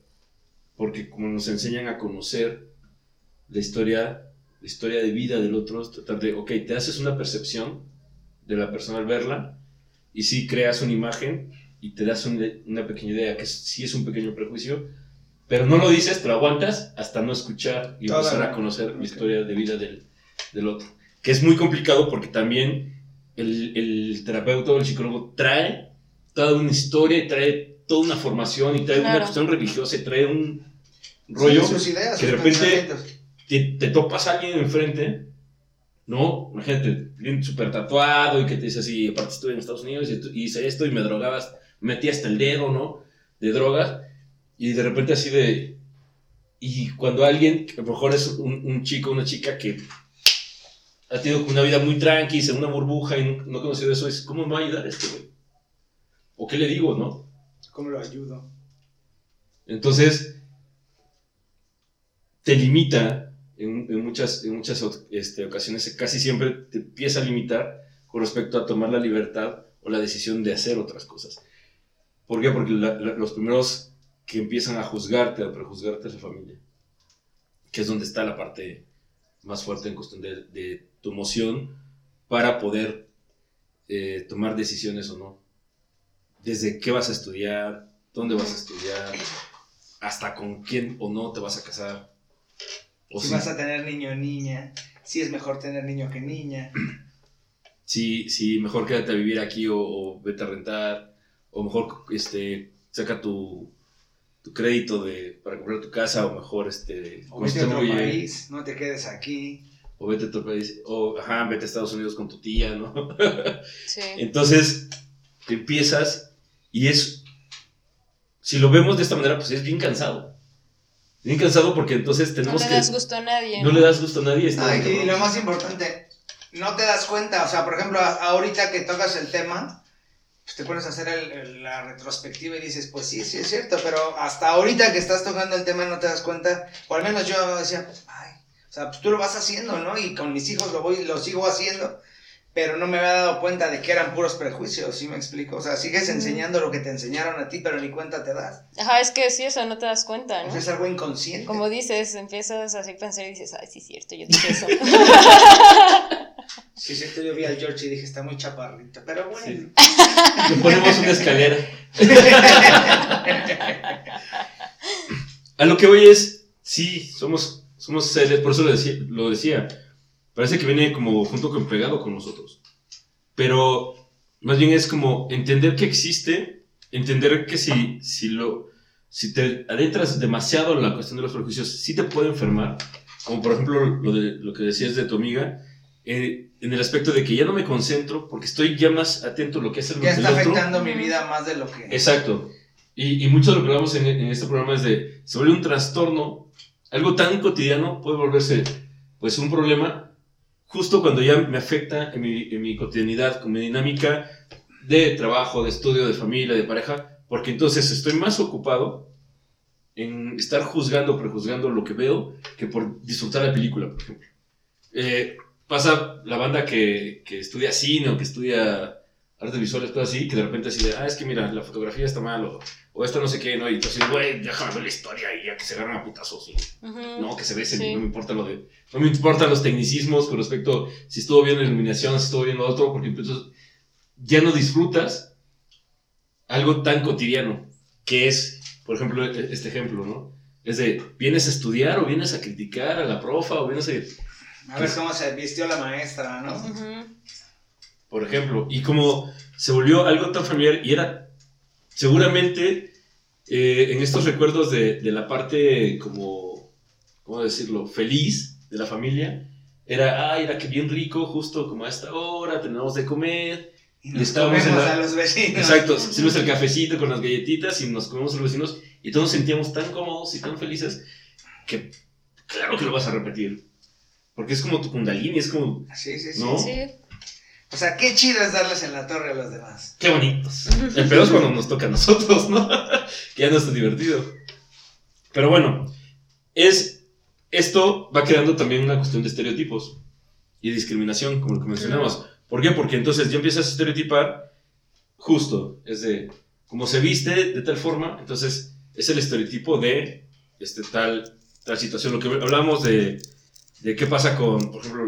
porque como nos enseñan a conocer la historia, la historia de vida del otro, es tratar de, ok, te haces una percepción de la persona al verla y sí creas una imagen y te das una, una pequeña idea, que sí es un pequeño prejuicio, pero no lo dices, te lo aguantas hasta no escuchar y Toda empezar a conocer la historia de vida del, del otro. Que es muy complicado porque también el, el terapeuta o el psicólogo trae toda una historia y trae toda una formación y trae una Claro. cuestión religiosa y trae un rollo Sí, sus ideas, que de sus repente- pensamientos. te, te topas a alguien enfrente, ¿no? Imagínate, bien súper tatuado y que te dice así, aparte estuve en Estados Unidos y, hice esto y me drogabas, me metí hasta el dedo, ¿no? De drogas. Y de repente así de... Y cuando alguien, a lo mejor es un, un chico, una chica que ha tenido una vida muy tranqui, en una burbuja y no, no conocido eso, es, ¿cómo me va a ayudar este güey? ¿O qué le digo, no? ¿Cómo lo ayudo? Entonces, te limita en, en muchas, en muchas este, ocasiones, casi siempre te empieza a limitar con respecto a tomar la libertad o la decisión de hacer otras cosas. ¿Por qué? Porque la- la- los primeros que empiezan a juzgarte, a prejuzgarte es la familia, que es donde está la parte más fuerte en cuestión de, de tu emoción para poder eh, tomar decisiones o no. Desde qué vas a estudiar, dónde vas a estudiar, hasta con quién o no te vas a casar. O si vas a tener niño o niña, si es mejor tener niño que niña. [CLEARS THROAT] si, si mejor quédate a vivir aquí o, o vete a rentar, o mejor este, saca tu, tu crédito de, para comprar tu casa, o mejor este, O vete a otro país, no te quedes aquí. o vete a otro país, o ajá, vete a Estados Unidos con tu tía, ¿no? [LAUGHS] Sí. Entonces, te empiezas y es, si lo vemos de esta manera, pues es bien cansado. Bien cansado porque entonces No tenemos le que... das gusto a nadie. no le das gusto a nadie. está No, y, lo más importante, no te das cuenta, o sea, por ejemplo, ahorita que tocas el tema, pues te pones a hacer el- el- la retrospectiva y dices, pues sí, sí es cierto, pero hasta ahorita que estás tocando el tema no te das cuenta, o al menos yo decía, ay, o sea, pues tú lo vas haciendo, ¿no? Y con mis hijos lo voy, lo sigo haciendo, pero no me había dado cuenta de que eran puros prejuicios, ¿sí me explico? O sea, sigues enseñando lo que te enseñaron a ti, pero ni cuenta te das. Ajá, es que sí, eso no te das cuenta, ¿no? sea, es algo inconsciente. Como dices, empiezas así a pensar y dices, ay, sí es cierto, yo dije eso. [LAUGHS] Sí, cierto, yo vi al George y dije, está muy chaparrito, pero bueno. Sí. [LAUGHS] Le ponemos una escalera. A lo que voy es, sí, somos, somos seres, por eso lo decía, lo decía. Parece que viene como junto con pegado con nosotros. Pero más bien es como entender que existe, entender que si, si, lo, si te adentras demasiado en la cuestión de los prejuicios, sí te puede enfermar. Como por ejemplo lo, de, lo que decías de tu amiga, eh, en el aspecto de que ya no me concentro porque estoy ya más atento a lo que hace el, Ya el está otro. afectando mi vida más de lo que... Exacto. Y, y mucho de lo que hablamos en, en este programa es de, se vuelve un trastorno, algo tan cotidiano puede volverse pues un problema justo cuando ya me afecta en mi, en mi cotidianidad, con mi dinámica de trabajo, de estudio, de familia, de pareja, porque entonces estoy más ocupado en estar juzgando, prejuzgando lo que veo, que por disfrutar la película, por ejemplo. Eh, pasa la banda que, que estudia cine o que estudia artes visuales, cosas así, que de repente así de, ah, es que mira, la fotografía está mal, o, o esto no sé qué, ¿no? Y entonces, güey, déjame ver la historia y ya que se agarran a putazos, y, no, que se besen, Sí. y no me importa lo de, no me importan los tecnicismos con respecto si estuvo bien la iluminación, si estuvo bien lo otro, porque entonces ya no disfrutas algo tan cotidiano, que es, por ejemplo, e- este ejemplo, ¿no? Es de, ¿vienes a estudiar o vienes a criticar a la profa o vienes a... A ver cómo se vistió la maestra, ¿no? Ujú. por ejemplo, y como se volvió algo tan familiar y era seguramente eh, en estos recuerdos de, de la parte como ¿cómo decirlo?, feliz de la familia, era, ay, era que bien rico, justo como a esta hora, tenemos de comer. Y Y nos estábamos en comemos la- a los vecinos. Exacto, sirves el [LAUGHS] cafecito con las galletitas y nos comemos a los vecinos y todos nos sentíamos tan cómodos y tan felices que claro que lo vas a repetir. Porque es como tu kundalini, es como, Sí, sí, sí. ¿No? Sí. O sea, qué chido es darles en la torre a los demás. qué bonitos. El peor es cuando nos toca a nosotros, ¿no? [LAUGHS] que ya no está divertido. Pero bueno, es, esto va creando también una cuestión de estereotipos y discriminación, como lo que mencionamos. ¿Por qué? Porque entonces ya empiezas a estereotipar justo, es de, como se viste de tal forma, entonces es el estereotipo de este, tal, tal situación. Lo que hablamos de, de qué pasa con, por ejemplo,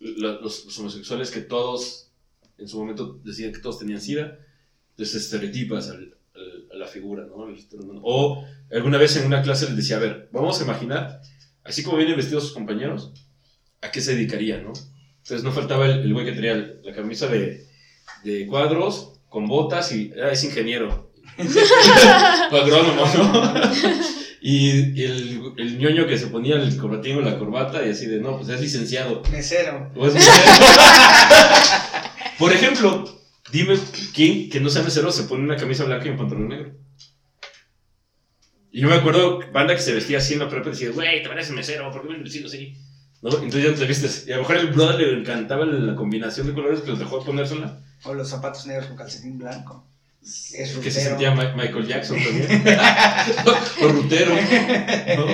los, los homosexuales que todos en su momento decían que todos tenían SIDA, entonces estereotipas al- al- a la figura, ¿no? O alguna vez en una clase les decía, a ver, vamos a imaginar, así como vienen vestidos sus compañeros, ¿a qué se dedicarían, no? Entonces no faltaba el, el güey que tenía la camisa de, de cuadros, con botas y ah, es ingeniero. [LAUGHS] [LAUGHS] agrónomo, ¿no? Y el, el ñoño que se ponía el corbatín o la corbata y así de, no, pues es licenciado. Mesero. O es mesero. [LAUGHS] Por ejemplo, dime quién que no sea mesero se pone una camisa blanca y un pantalón negro. Y yo me acuerdo, banda que se vestía así en la prepa y decía, güey, te pareces mesero, ¿por qué me vestido así? ¿No? Entonces ya te vistes. Y a lo mejor el brother le encantaba la combinación de colores que los dejó ponérsela. O los zapatos negros con calcetín blanco. Es Que se sentía Ma- Michael Jackson también. [LAUGHS] o rutero. ¿no?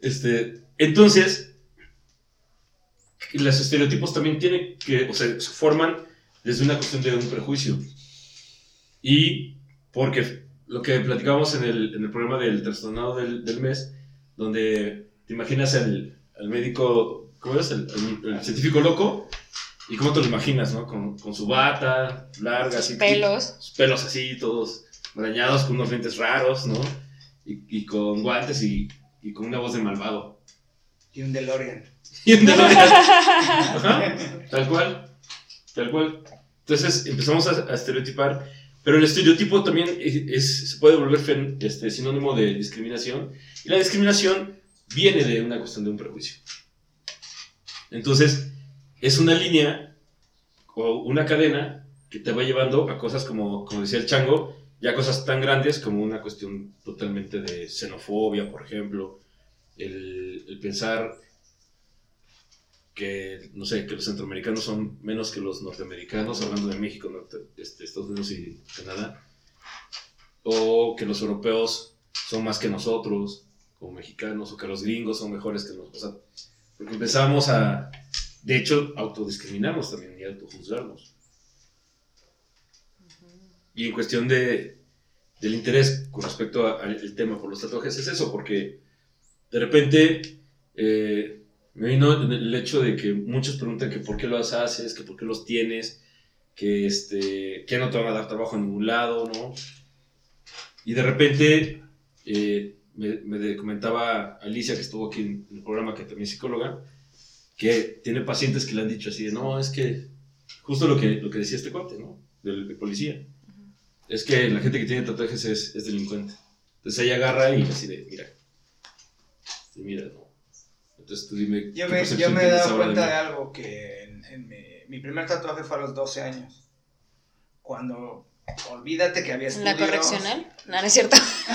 Este, entonces, los estereotipos también tienen que, o sea, se forman desde una cuestión de un prejuicio. Y porque lo que platicábamos en el, en el programa del trastornado del, del mes, donde te imaginas al, al médico, ¿cómo es? El, el- el científico loco, y cómo te lo imaginas, ¿no? Con, con su bata larga, así. Pelos. sus pelos así, todos arañados, con unos lentes raros, ¿no? Y, y con guantes y, y con una voz de malvado. Y un DeLorean. [LAUGHS] Y un DeLorean. [LAUGHS] Ajá, tal cual, tal cual. Entonces empezamos a, a estereotipar, pero el estereotipo también es, es- se puede volver fen- este, sinónimo de discriminación, y la discriminación viene de una cuestión de un prejuicio. Entonces, es una línea o una cadena que te va llevando a cosas como, como decía el chango, ya cosas tan grandes como una cuestión totalmente de xenofobia, por ejemplo, el, pensar que, no sé, que los centroamericanos son menos que los norteamericanos, hablando de México, este, Estados Unidos y Canadá, o que los europeos son más que nosotros, como mexicanos, o que los gringos son mejores que nosotros. Porque empezamos a, de hecho, autodiscriminarnos también y autojuzgarnos. Y en cuestión de, del interés con respecto al tema por los tatuajes es eso, porque de repente eh, me vino el hecho de que muchos preguntan que por qué los haces, que por qué los tienes, que, este, que no te van a dar trabajo en ningún lado, ¿no? Y de repente eh, me, me comentaba Alicia, que estuvo aquí en el programa, que también es psicóloga, que tiene pacientes que le han dicho así de, no, es que justo lo que, lo que decía este cuate, ¿no? Del, del policía. Es que la gente que tiene tatuajes es, es delincuente. Entonces ella agarra y así de, mira. Y mira, ¿no? Entonces tú dime. Yo ¿qué me, yo me he dado cuenta mí? de algo que en, en mi, mi primer tatuaje fue a los 12 años. Cuando olvídate que había ¿En la estudios. correccional? No, no es cierto. [LAUGHS]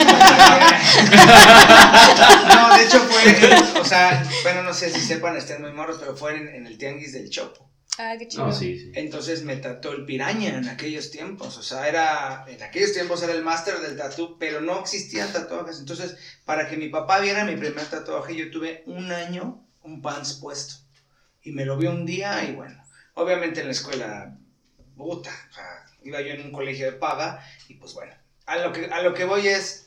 no, de hecho fue, o sea, bueno, no sé si sepan, estén muy morros, pero fue en, en el tianguis del Chopo. Ah, qué chido. No, sí, sí. Entonces me tatuó el piraña en aquellos tiempos. O sea, era. En aquellos tiempos era el máster del tatu, pero no existían tatuajes. Entonces, para que mi papá viera mi primer tatuaje, yo tuve un año un pants puesto. Y me lo vio un día y bueno. Obviamente en la escuela, puta. O sea, iba yo en un colegio de paga y pues bueno. A lo que, a lo que voy es.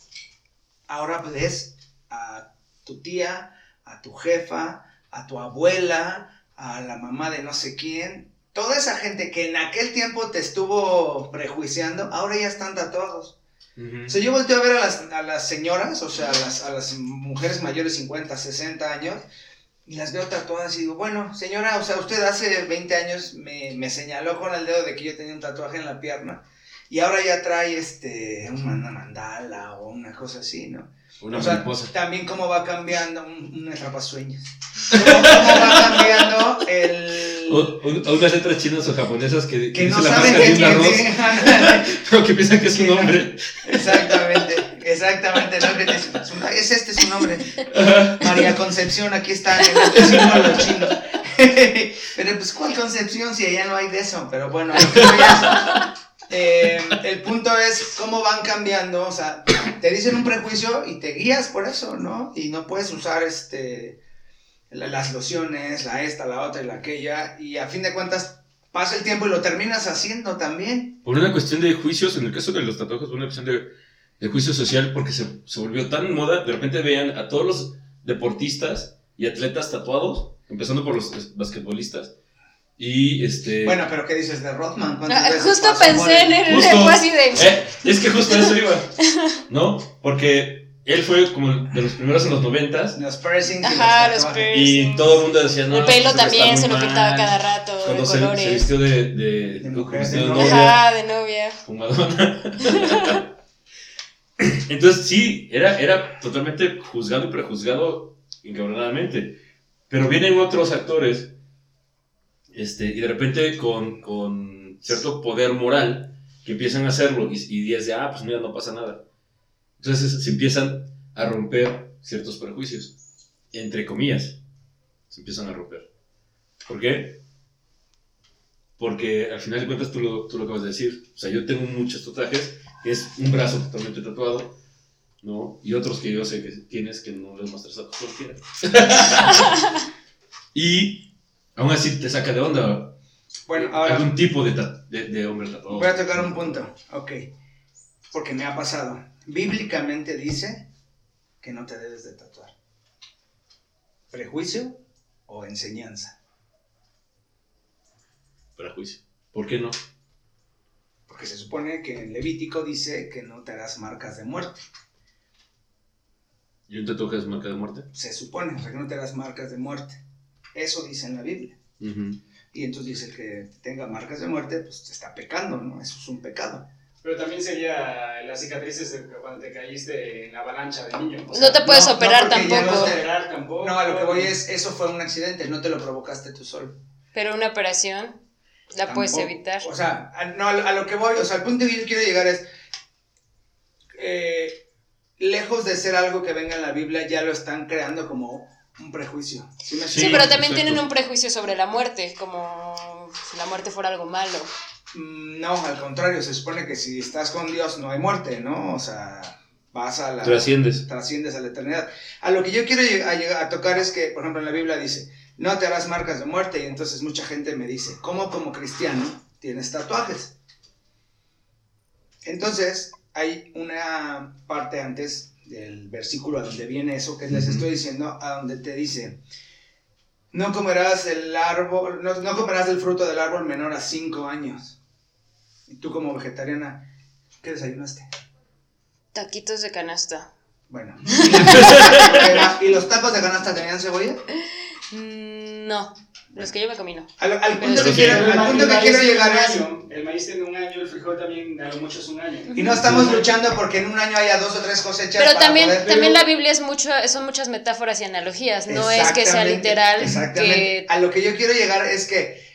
Ahora ves a tu tía, a tu jefa, a tu abuela, a la mamá de no sé quién. Toda esa gente que en aquel tiempo te estuvo prejuiciando, ahora ya están tatuados. O sea, yo volteo a ver a las, a las señoras, o sea, a las, a las mujeres mayores 50, 60 años, y las veo tatuadas y digo, bueno, señora, o sea, usted hace 20 años me, me señaló con el dedo de que yo tenía un tatuaje en la pierna, y ahora ya trae este, una mandala o una cosa así, ¿no? Una o sea, mariposa. también cómo va cambiando un, un atrapasueños. ¿Cómo, cómo va cambiando el... O, o- o unas letras chinas o japonesas que, que no dice la saben qué de un arroz, [LAUGHS] pero que piensan que es un [LAUGHS] hombre. Exactamente, exactamente, ¿no? Que te dicen, "Su- Es este su nombre. [LAUGHS] María Concepción, aquí está en el símbolo chino. [LAUGHS] Pero pues, ¿cuál Concepción si allá no hay de eso? Pero bueno, eh, el punto es cómo van cambiando, o sea, te dicen un prejuicio y te guías por eso, ¿no? Y no puedes usar este la- las lociones, la esta, la otra y la aquella, y a fin de cuentas pasa el tiempo y lo terminas haciendo también. Por una cuestión de juicios, en el caso de los tatuajes, por una cuestión de, de juicio social, porque se, se volvió tan moda, de repente veían a todos los deportistas y atletas tatuados, empezando por los basquetbolistas, y este... Bueno, pero ¿qué dices de Rothman? ¿Cuántas Ah, veces Justo pensé en el Justo. así de. Eh, es que justo a eso iba, ¿no? Porque él fue como de los primeros en los noventas, Los piercings y Ajá, los los y todo el mundo decía, no, el pelo pues, también se lo mal". pintaba cada rato, de Cuando se, se colores. vistió de, de, De mujer, de de novia. novia. Ajá, de novia. fumadona. [LAUGHS] Entonces sí, era, era totalmente juzgado y prejuzgado encabronadamente. Pero vienen otros actores este, y de repente con, con cierto poder moral que empiezan a hacerlo y, y días de, ah, pues mira, no pasa nada. Entonces se empiezan a romper ciertos prejuicios, entre comillas, se empiezan a romper. ¿Por qué? Porque al final de cuentas tú lo, tú lo acabas de decir. O sea, yo tengo muchos tatuajes, es un brazo totalmente tatuado, ¿no? Y otros que yo sé que tienes que no les muestras a cualquiera. [LAUGHS] y aún así te saca de onda Bueno, ahora algún tipo de, ta- de, de hombre tatuado. voy a tocar un punto. Ok. Porque me ha pasado. Bíblicamente dice que no te debes de tatuar. ¿Prejuicio o enseñanza? Prejuicio. ¿Por qué no? Porque se supone que en Levítico dice que no te harás marcas de muerte. ¿Y un tatuaje es marca de muerte? Se supone, o sea, que no te harás marcas de muerte. Eso dice en la Biblia. Ujú. Y entonces dice el que tenga marcas de muerte, pues te está pecando, ¿no? Eso es un pecado. Pero también sería las cicatrices de cuando te caíste en la avalancha de niño. o No te puedes no, no, operar ya tampoco. no te- operar tampoco. No, a lo que voy es, eso fue un accidente, no te lo provocaste tú solo. Pero una operación la puedes Tampoco. evitar. O sea, a, no, a lo- que voy, o sea, al punto que yo quiero llegar es, eh, lejos de ser algo que venga en la Biblia, ya lo están creando como un prejuicio. ¿Sí, me Sí, Sí, pero también exacto. tienen un prejuicio sobre la muerte, como si la muerte fuera algo malo. Mm, No, al contrario, se supone que si estás con Dios no hay muerte, ¿no? O sea, vas a la... Trasciendes. trasciendes a la eternidad. A lo que yo quiero a, llegar- a tocar es que, por ejemplo, en la Biblia dice, no te harás marcas de muerte, y entonces mucha gente me dice, ¿cómo como cristiano tienes tatuajes? Entonces, hay una parte antes del versículo a donde viene eso que les estoy diciendo, a donde te dice, no comerás el árbol, no, no comerás del fruto del árbol menor a cinco años. Y tú como vegetariana, ¿qué desayunaste? Taquitos de canasta. Bueno. [LAUGHS] ¿Y, la- ¿Y los tacos de canasta tenían cebolla? Mm, los que yo me comí no. Al, al punto, que El al punto que maíz quiero tiene llegar un es... año, El maíz tiene un año, el frijol también a lo mucho es un año. Y no estamos luchando porque en un año haya dos o tres cosechas Pero para también, poder- también la Biblia es mucho, son muchas metáforas y analogías, no es que sea literal. Exactamente. Que, A lo que yo quiero llegar es que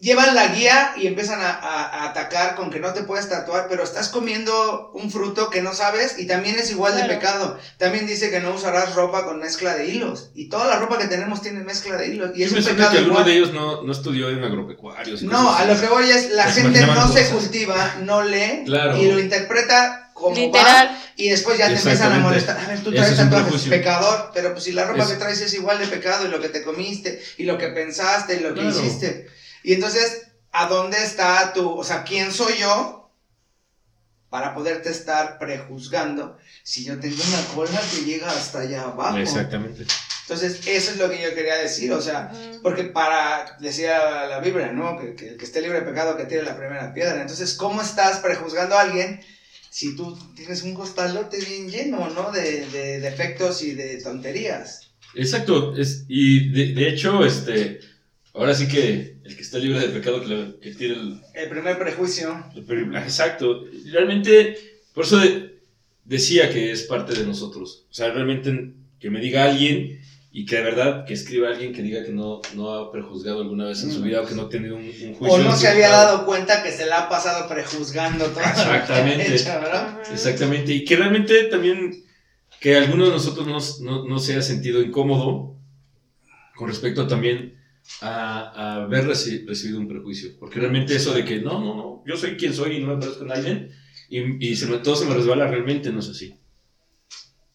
llevan la guía y empiezan a, a- a atacar con que no te puedes tatuar, pero estás comiendo un fruto que no sabes y también es igual de pecado. También dice que no usarás ropa con mezcla de hilos. Y toda la ropa que tenemos tiene mezcla de hilos. Y es un pecado que alguno igual. de ellos no, no estudió en agropecuarios. No, a lo que voy es, la Pues gente no se cultiva, no lee Claro. y lo interpreta como va literal. y después ya te empiezan a molestar. A ver, tú traes tatuajes, pecador, pero pues si la ropa Es- que traes es igual de pecado y lo que te comiste y lo que pensaste y lo que Claro. hiciste. Y entonces, ¿a dónde está tu, o sea, quién soy yo para poderte estar prejuzgando si yo tengo una cola que llega hasta allá abajo? Exactamente. Entonces, eso es lo que yo quería decir, o sea, porque para, decía la, la Biblia, ¿no? Que, que el que esté libre de pecado que tire la primera piedra. Entonces, ¿cómo estás prejuzgando a alguien si tú tienes un costalote bien lleno, ¿no? De, de defectos y de tonterías. Exacto. Es, y de, de hecho, este, ahora sí que el que está libre de pecado que, lo- que tiene el, El primer prejuicio. el per- Exacto. Realmente, por eso de- decía que es parte de nosotros. O sea, realmente que me diga alguien y que de verdad que escriba alguien que diga que no, no ha prejuzgado alguna vez en su Mm. vida o que no ha tenido un, un juicio. O no se había dado cuenta que se la ha pasado prejuzgando todo. Exactamente. ¿verdad? Ajá. Exactamente. Y que realmente también que alguno de nosotros no, no, no se haya sentido incómodo con respecto también a, a haber reci- recibido un prejuicio. Porque realmente eso de que no, no, no, yo soy quien soy y no me parezco a nadie y, y se me- todo se me resbala, realmente no es así.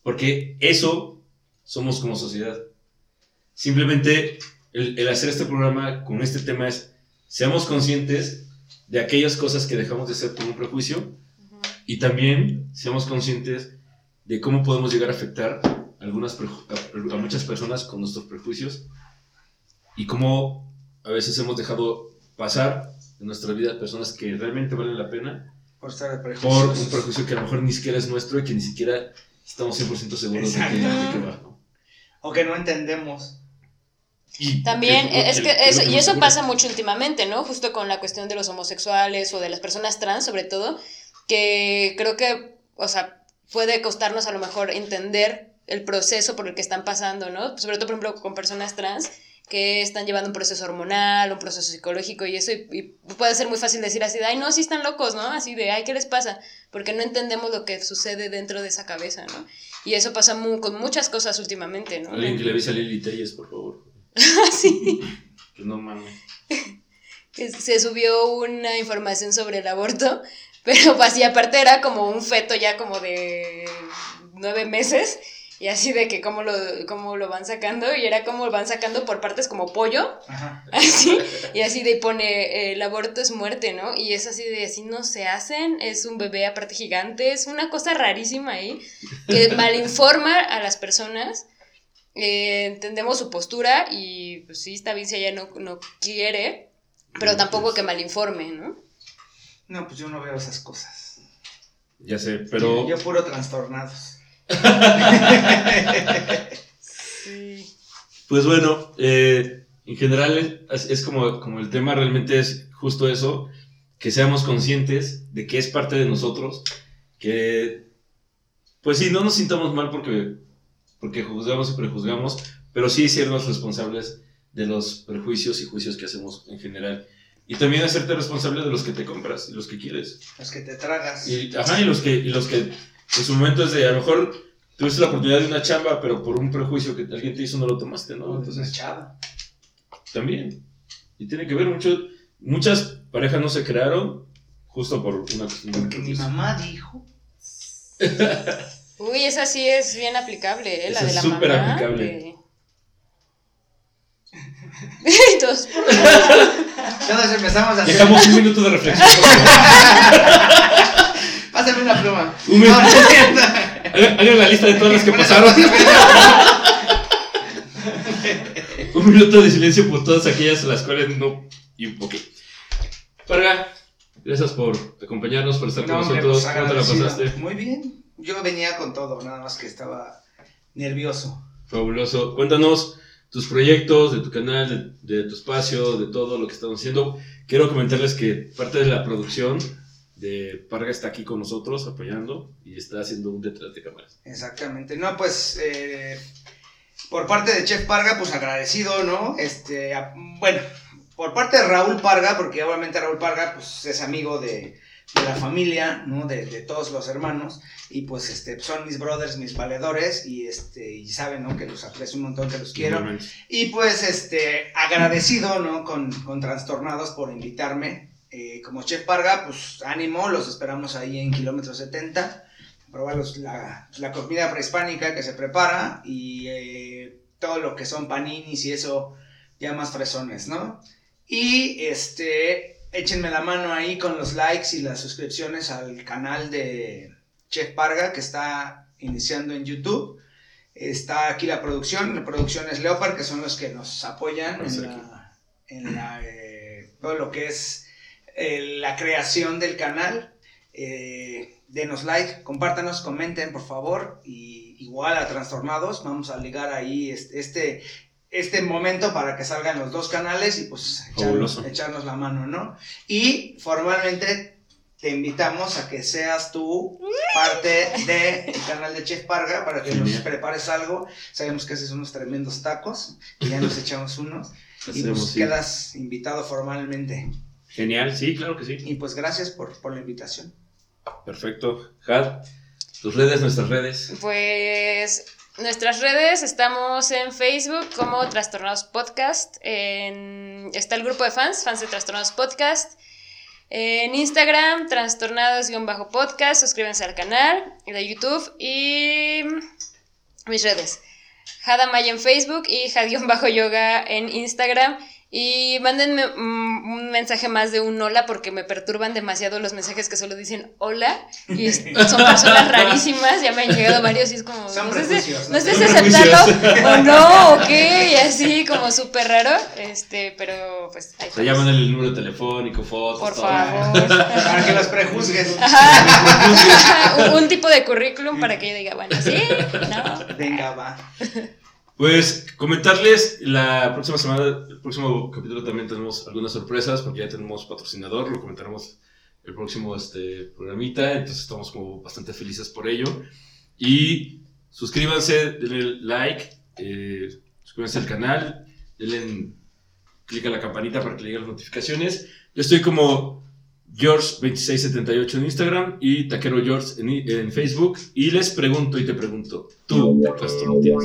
Porque eso somos como sociedad. Simplemente el, el hacer este programa con este tema es, seamos conscientes de aquellas cosas que dejamos de hacer por un prejuicio Ujú. y también seamos conscientes de cómo podemos llegar a afectar a, algunas a muchas personas con nuestros prejuicios y cómo a veces hemos dejado pasar en nuestra vida personas que realmente valen la pena Por estar de por un prejuicio que a lo mejor ni siquiera es nuestro y que ni siquiera estamos 100% seguros de que, de que va. ¿no? O que no entendemos. Y También, que- es que que- eso, lo y eso ocurre. pasa mucho últimamente, ¿no? Justo con la cuestión de los homosexuales o de las personas trans, sobre todo, que creo que, o sea, puede costarnos a lo mejor entender el proceso por el que están pasando, ¿no? Sobre todo, por ejemplo, con personas trans que están llevando un proceso hormonal, un proceso psicológico y eso, y, y puede ser muy fácil decir así de, ay, no, sí están locos, ¿no? Así de, ay, ¿qué les pasa? Porque no entendemos lo que sucede dentro de esa cabeza, ¿no? Y eso pasa mu- con muchas cosas últimamente, ¿no? Alguien que le avise a Lili Telles, por favor. [LAUGHS] sí. Que no mames. se subió una información sobre el aborto, [LAUGHS] pero pues, y aparte era como un feto ya como de nueve meses, y así de que cómo lo, cómo lo van sacando, y era como lo van sacando por partes como pollo, Ajá. [LAUGHS] así, y así de pone, el aborto es muerte, ¿no? Y es así de, así no se hacen, es un bebé aparte gigante, es una cosa rarísima ahí, que [LAUGHS] malinforma a las personas. Eh, entendemos su postura y pues sí, está bien si ella no, no quiere, pero tampoco que malinforme, ¿no? No, pues yo no veo esas cosas. Ya sé, pero Yo puro trastornados. Sí. [LAUGHS] Pues bueno, eh, en general es, es como, como el tema realmente es justo eso, que seamos conscientes de que es parte de nosotros, que pues sí, no nos sintamos mal porque, porque juzgamos y prejuzgamos, pero sí sernos responsables de los prejuicios y juicios que hacemos en general. Y también hacerte responsable de los que te compras y los que quieres. Los que te tragas. Y, ajá, y los que, y los que en su momento es de, a lo mejor tuviste la oportunidad de una chamba, pero por un prejuicio que alguien te hizo no lo tomaste, ¿no? Entonces, Entonces, chava. también. Y tiene que ver mucho, muchas parejas no se crearon justo por una cuestión de Porque mi mamá dijo. Uy, esa sí es bien aplicable, ¿eh? La Esa de es la súper mamá. aplicable. de- [LAUGHS] [LAUGHS] Todos empezamos a hacer. Dejamos un minuto de reflexión. [LAUGHS] Pásame una pluma. Un minuto. No, no es cierto. [LAUGHS] Hagan la lista de todas las que pasaron. [LAUGHS] un minuto de silencio por todas aquellas a las cuales no. Y ok. Parga, gracias por acompañarnos, por estar No, con nosotros. pues, ¿Cómo te la pasaste? Muy bien. Yo venía con todo, nada más que estaba nervioso. Fabuloso. Cuéntanos tus proyectos, de tu canal, de, de tu espacio, de todo lo que estamos haciendo. Quiero comentarles que parte de la producción de Parga está aquí con nosotros apoyando y está haciendo un detrás de cámaras. Exactamente. No, pues eh, por parte de Chef Parga, pues agradecido, ¿no? Este, a- bueno, por parte de Raúl Parga, porque obviamente Raúl Parga, pues es amigo de, de la familia, ¿no? De, de todos los hermanos. Y pues este, son mis brothers, mis valedores, y este, y saben, ¿no? Que los aprecio un montón, que los quiero. Y pues este, agradecido, ¿no? Con, con Trastornados por invitarme. Eh, como Chef Parga, pues ánimo, los esperamos ahí en kilómetro 70. Probar la, la comida prehispánica que se prepara y eh, todo lo que son paninis y eso, ya más fresones, ¿no? Y este, échenme la mano ahí con los likes y las suscripciones al canal de Chef Parga que está iniciando en YouTube. Está aquí la producción, la producción es Leopard, que son los que nos apoyan en, la, en la, eh, todo lo que es eh, la creación del canal. Eh, denos like, compártanos, comenten por favor. Y igual a Trastornados, vamos a ligar ahí este, este, este momento para que salgan los dos canales y pues echarnos, la mano, ¿no? Y formalmente te invitamos a que seas tú parte del canal de Chef Parga para que nos prepares algo. Sabemos que haces unos tremendos tacos, que ya nos echamos unos. [LAUGHS] Y Hacemos, pues quedas invitado formalmente. Genial, sí, claro que sí. Y pues gracias por, por la invitación. Perfecto. Had, tus redes, nuestras redes. Pues nuestras redes estamos en Facebook como Trastornados Podcast. En, está el grupo de fans, fans de Trastornados Podcast. En Instagram, Trastornados-podcast. Suscríbanse al canal de YouTube. Y mis redes. Jada Maya en Facebook y Jadión-yoga en Instagram. Y mándenme mm, un mensaje más de un hola porque me perturban demasiado los mensajes que solo dicen hola. Y son personas rarísimas, ya me han llegado varios y es como, Son no sé, si- aceptarlo o no, o qué, y así como súper raro. Este, pero pues ahí O sea, ya estamos. mandan el número telefónico, fotos. Por todo. favor. Para que los prejuzgues. Ajá, [LAUGHS] un, un tipo de currículum para que yo diga, bueno, sí, no. Venga, va. Pues comentarles, la próxima semana, el próximo capítulo también tenemos algunas sorpresas porque ya tenemos patrocinador, lo comentaremos el próximo este, programita, entonces estamos como bastante felices por ello. Y suscríbanse, denle like, eh, suscríbanse al canal, denle clic a la campanita para que le lleguen las notificaciones. Yo estoy como George2678 en Instagram y Taquero George en, Facebook. Y les pregunto y te pregunto, ¿tú qué trastorno tienes?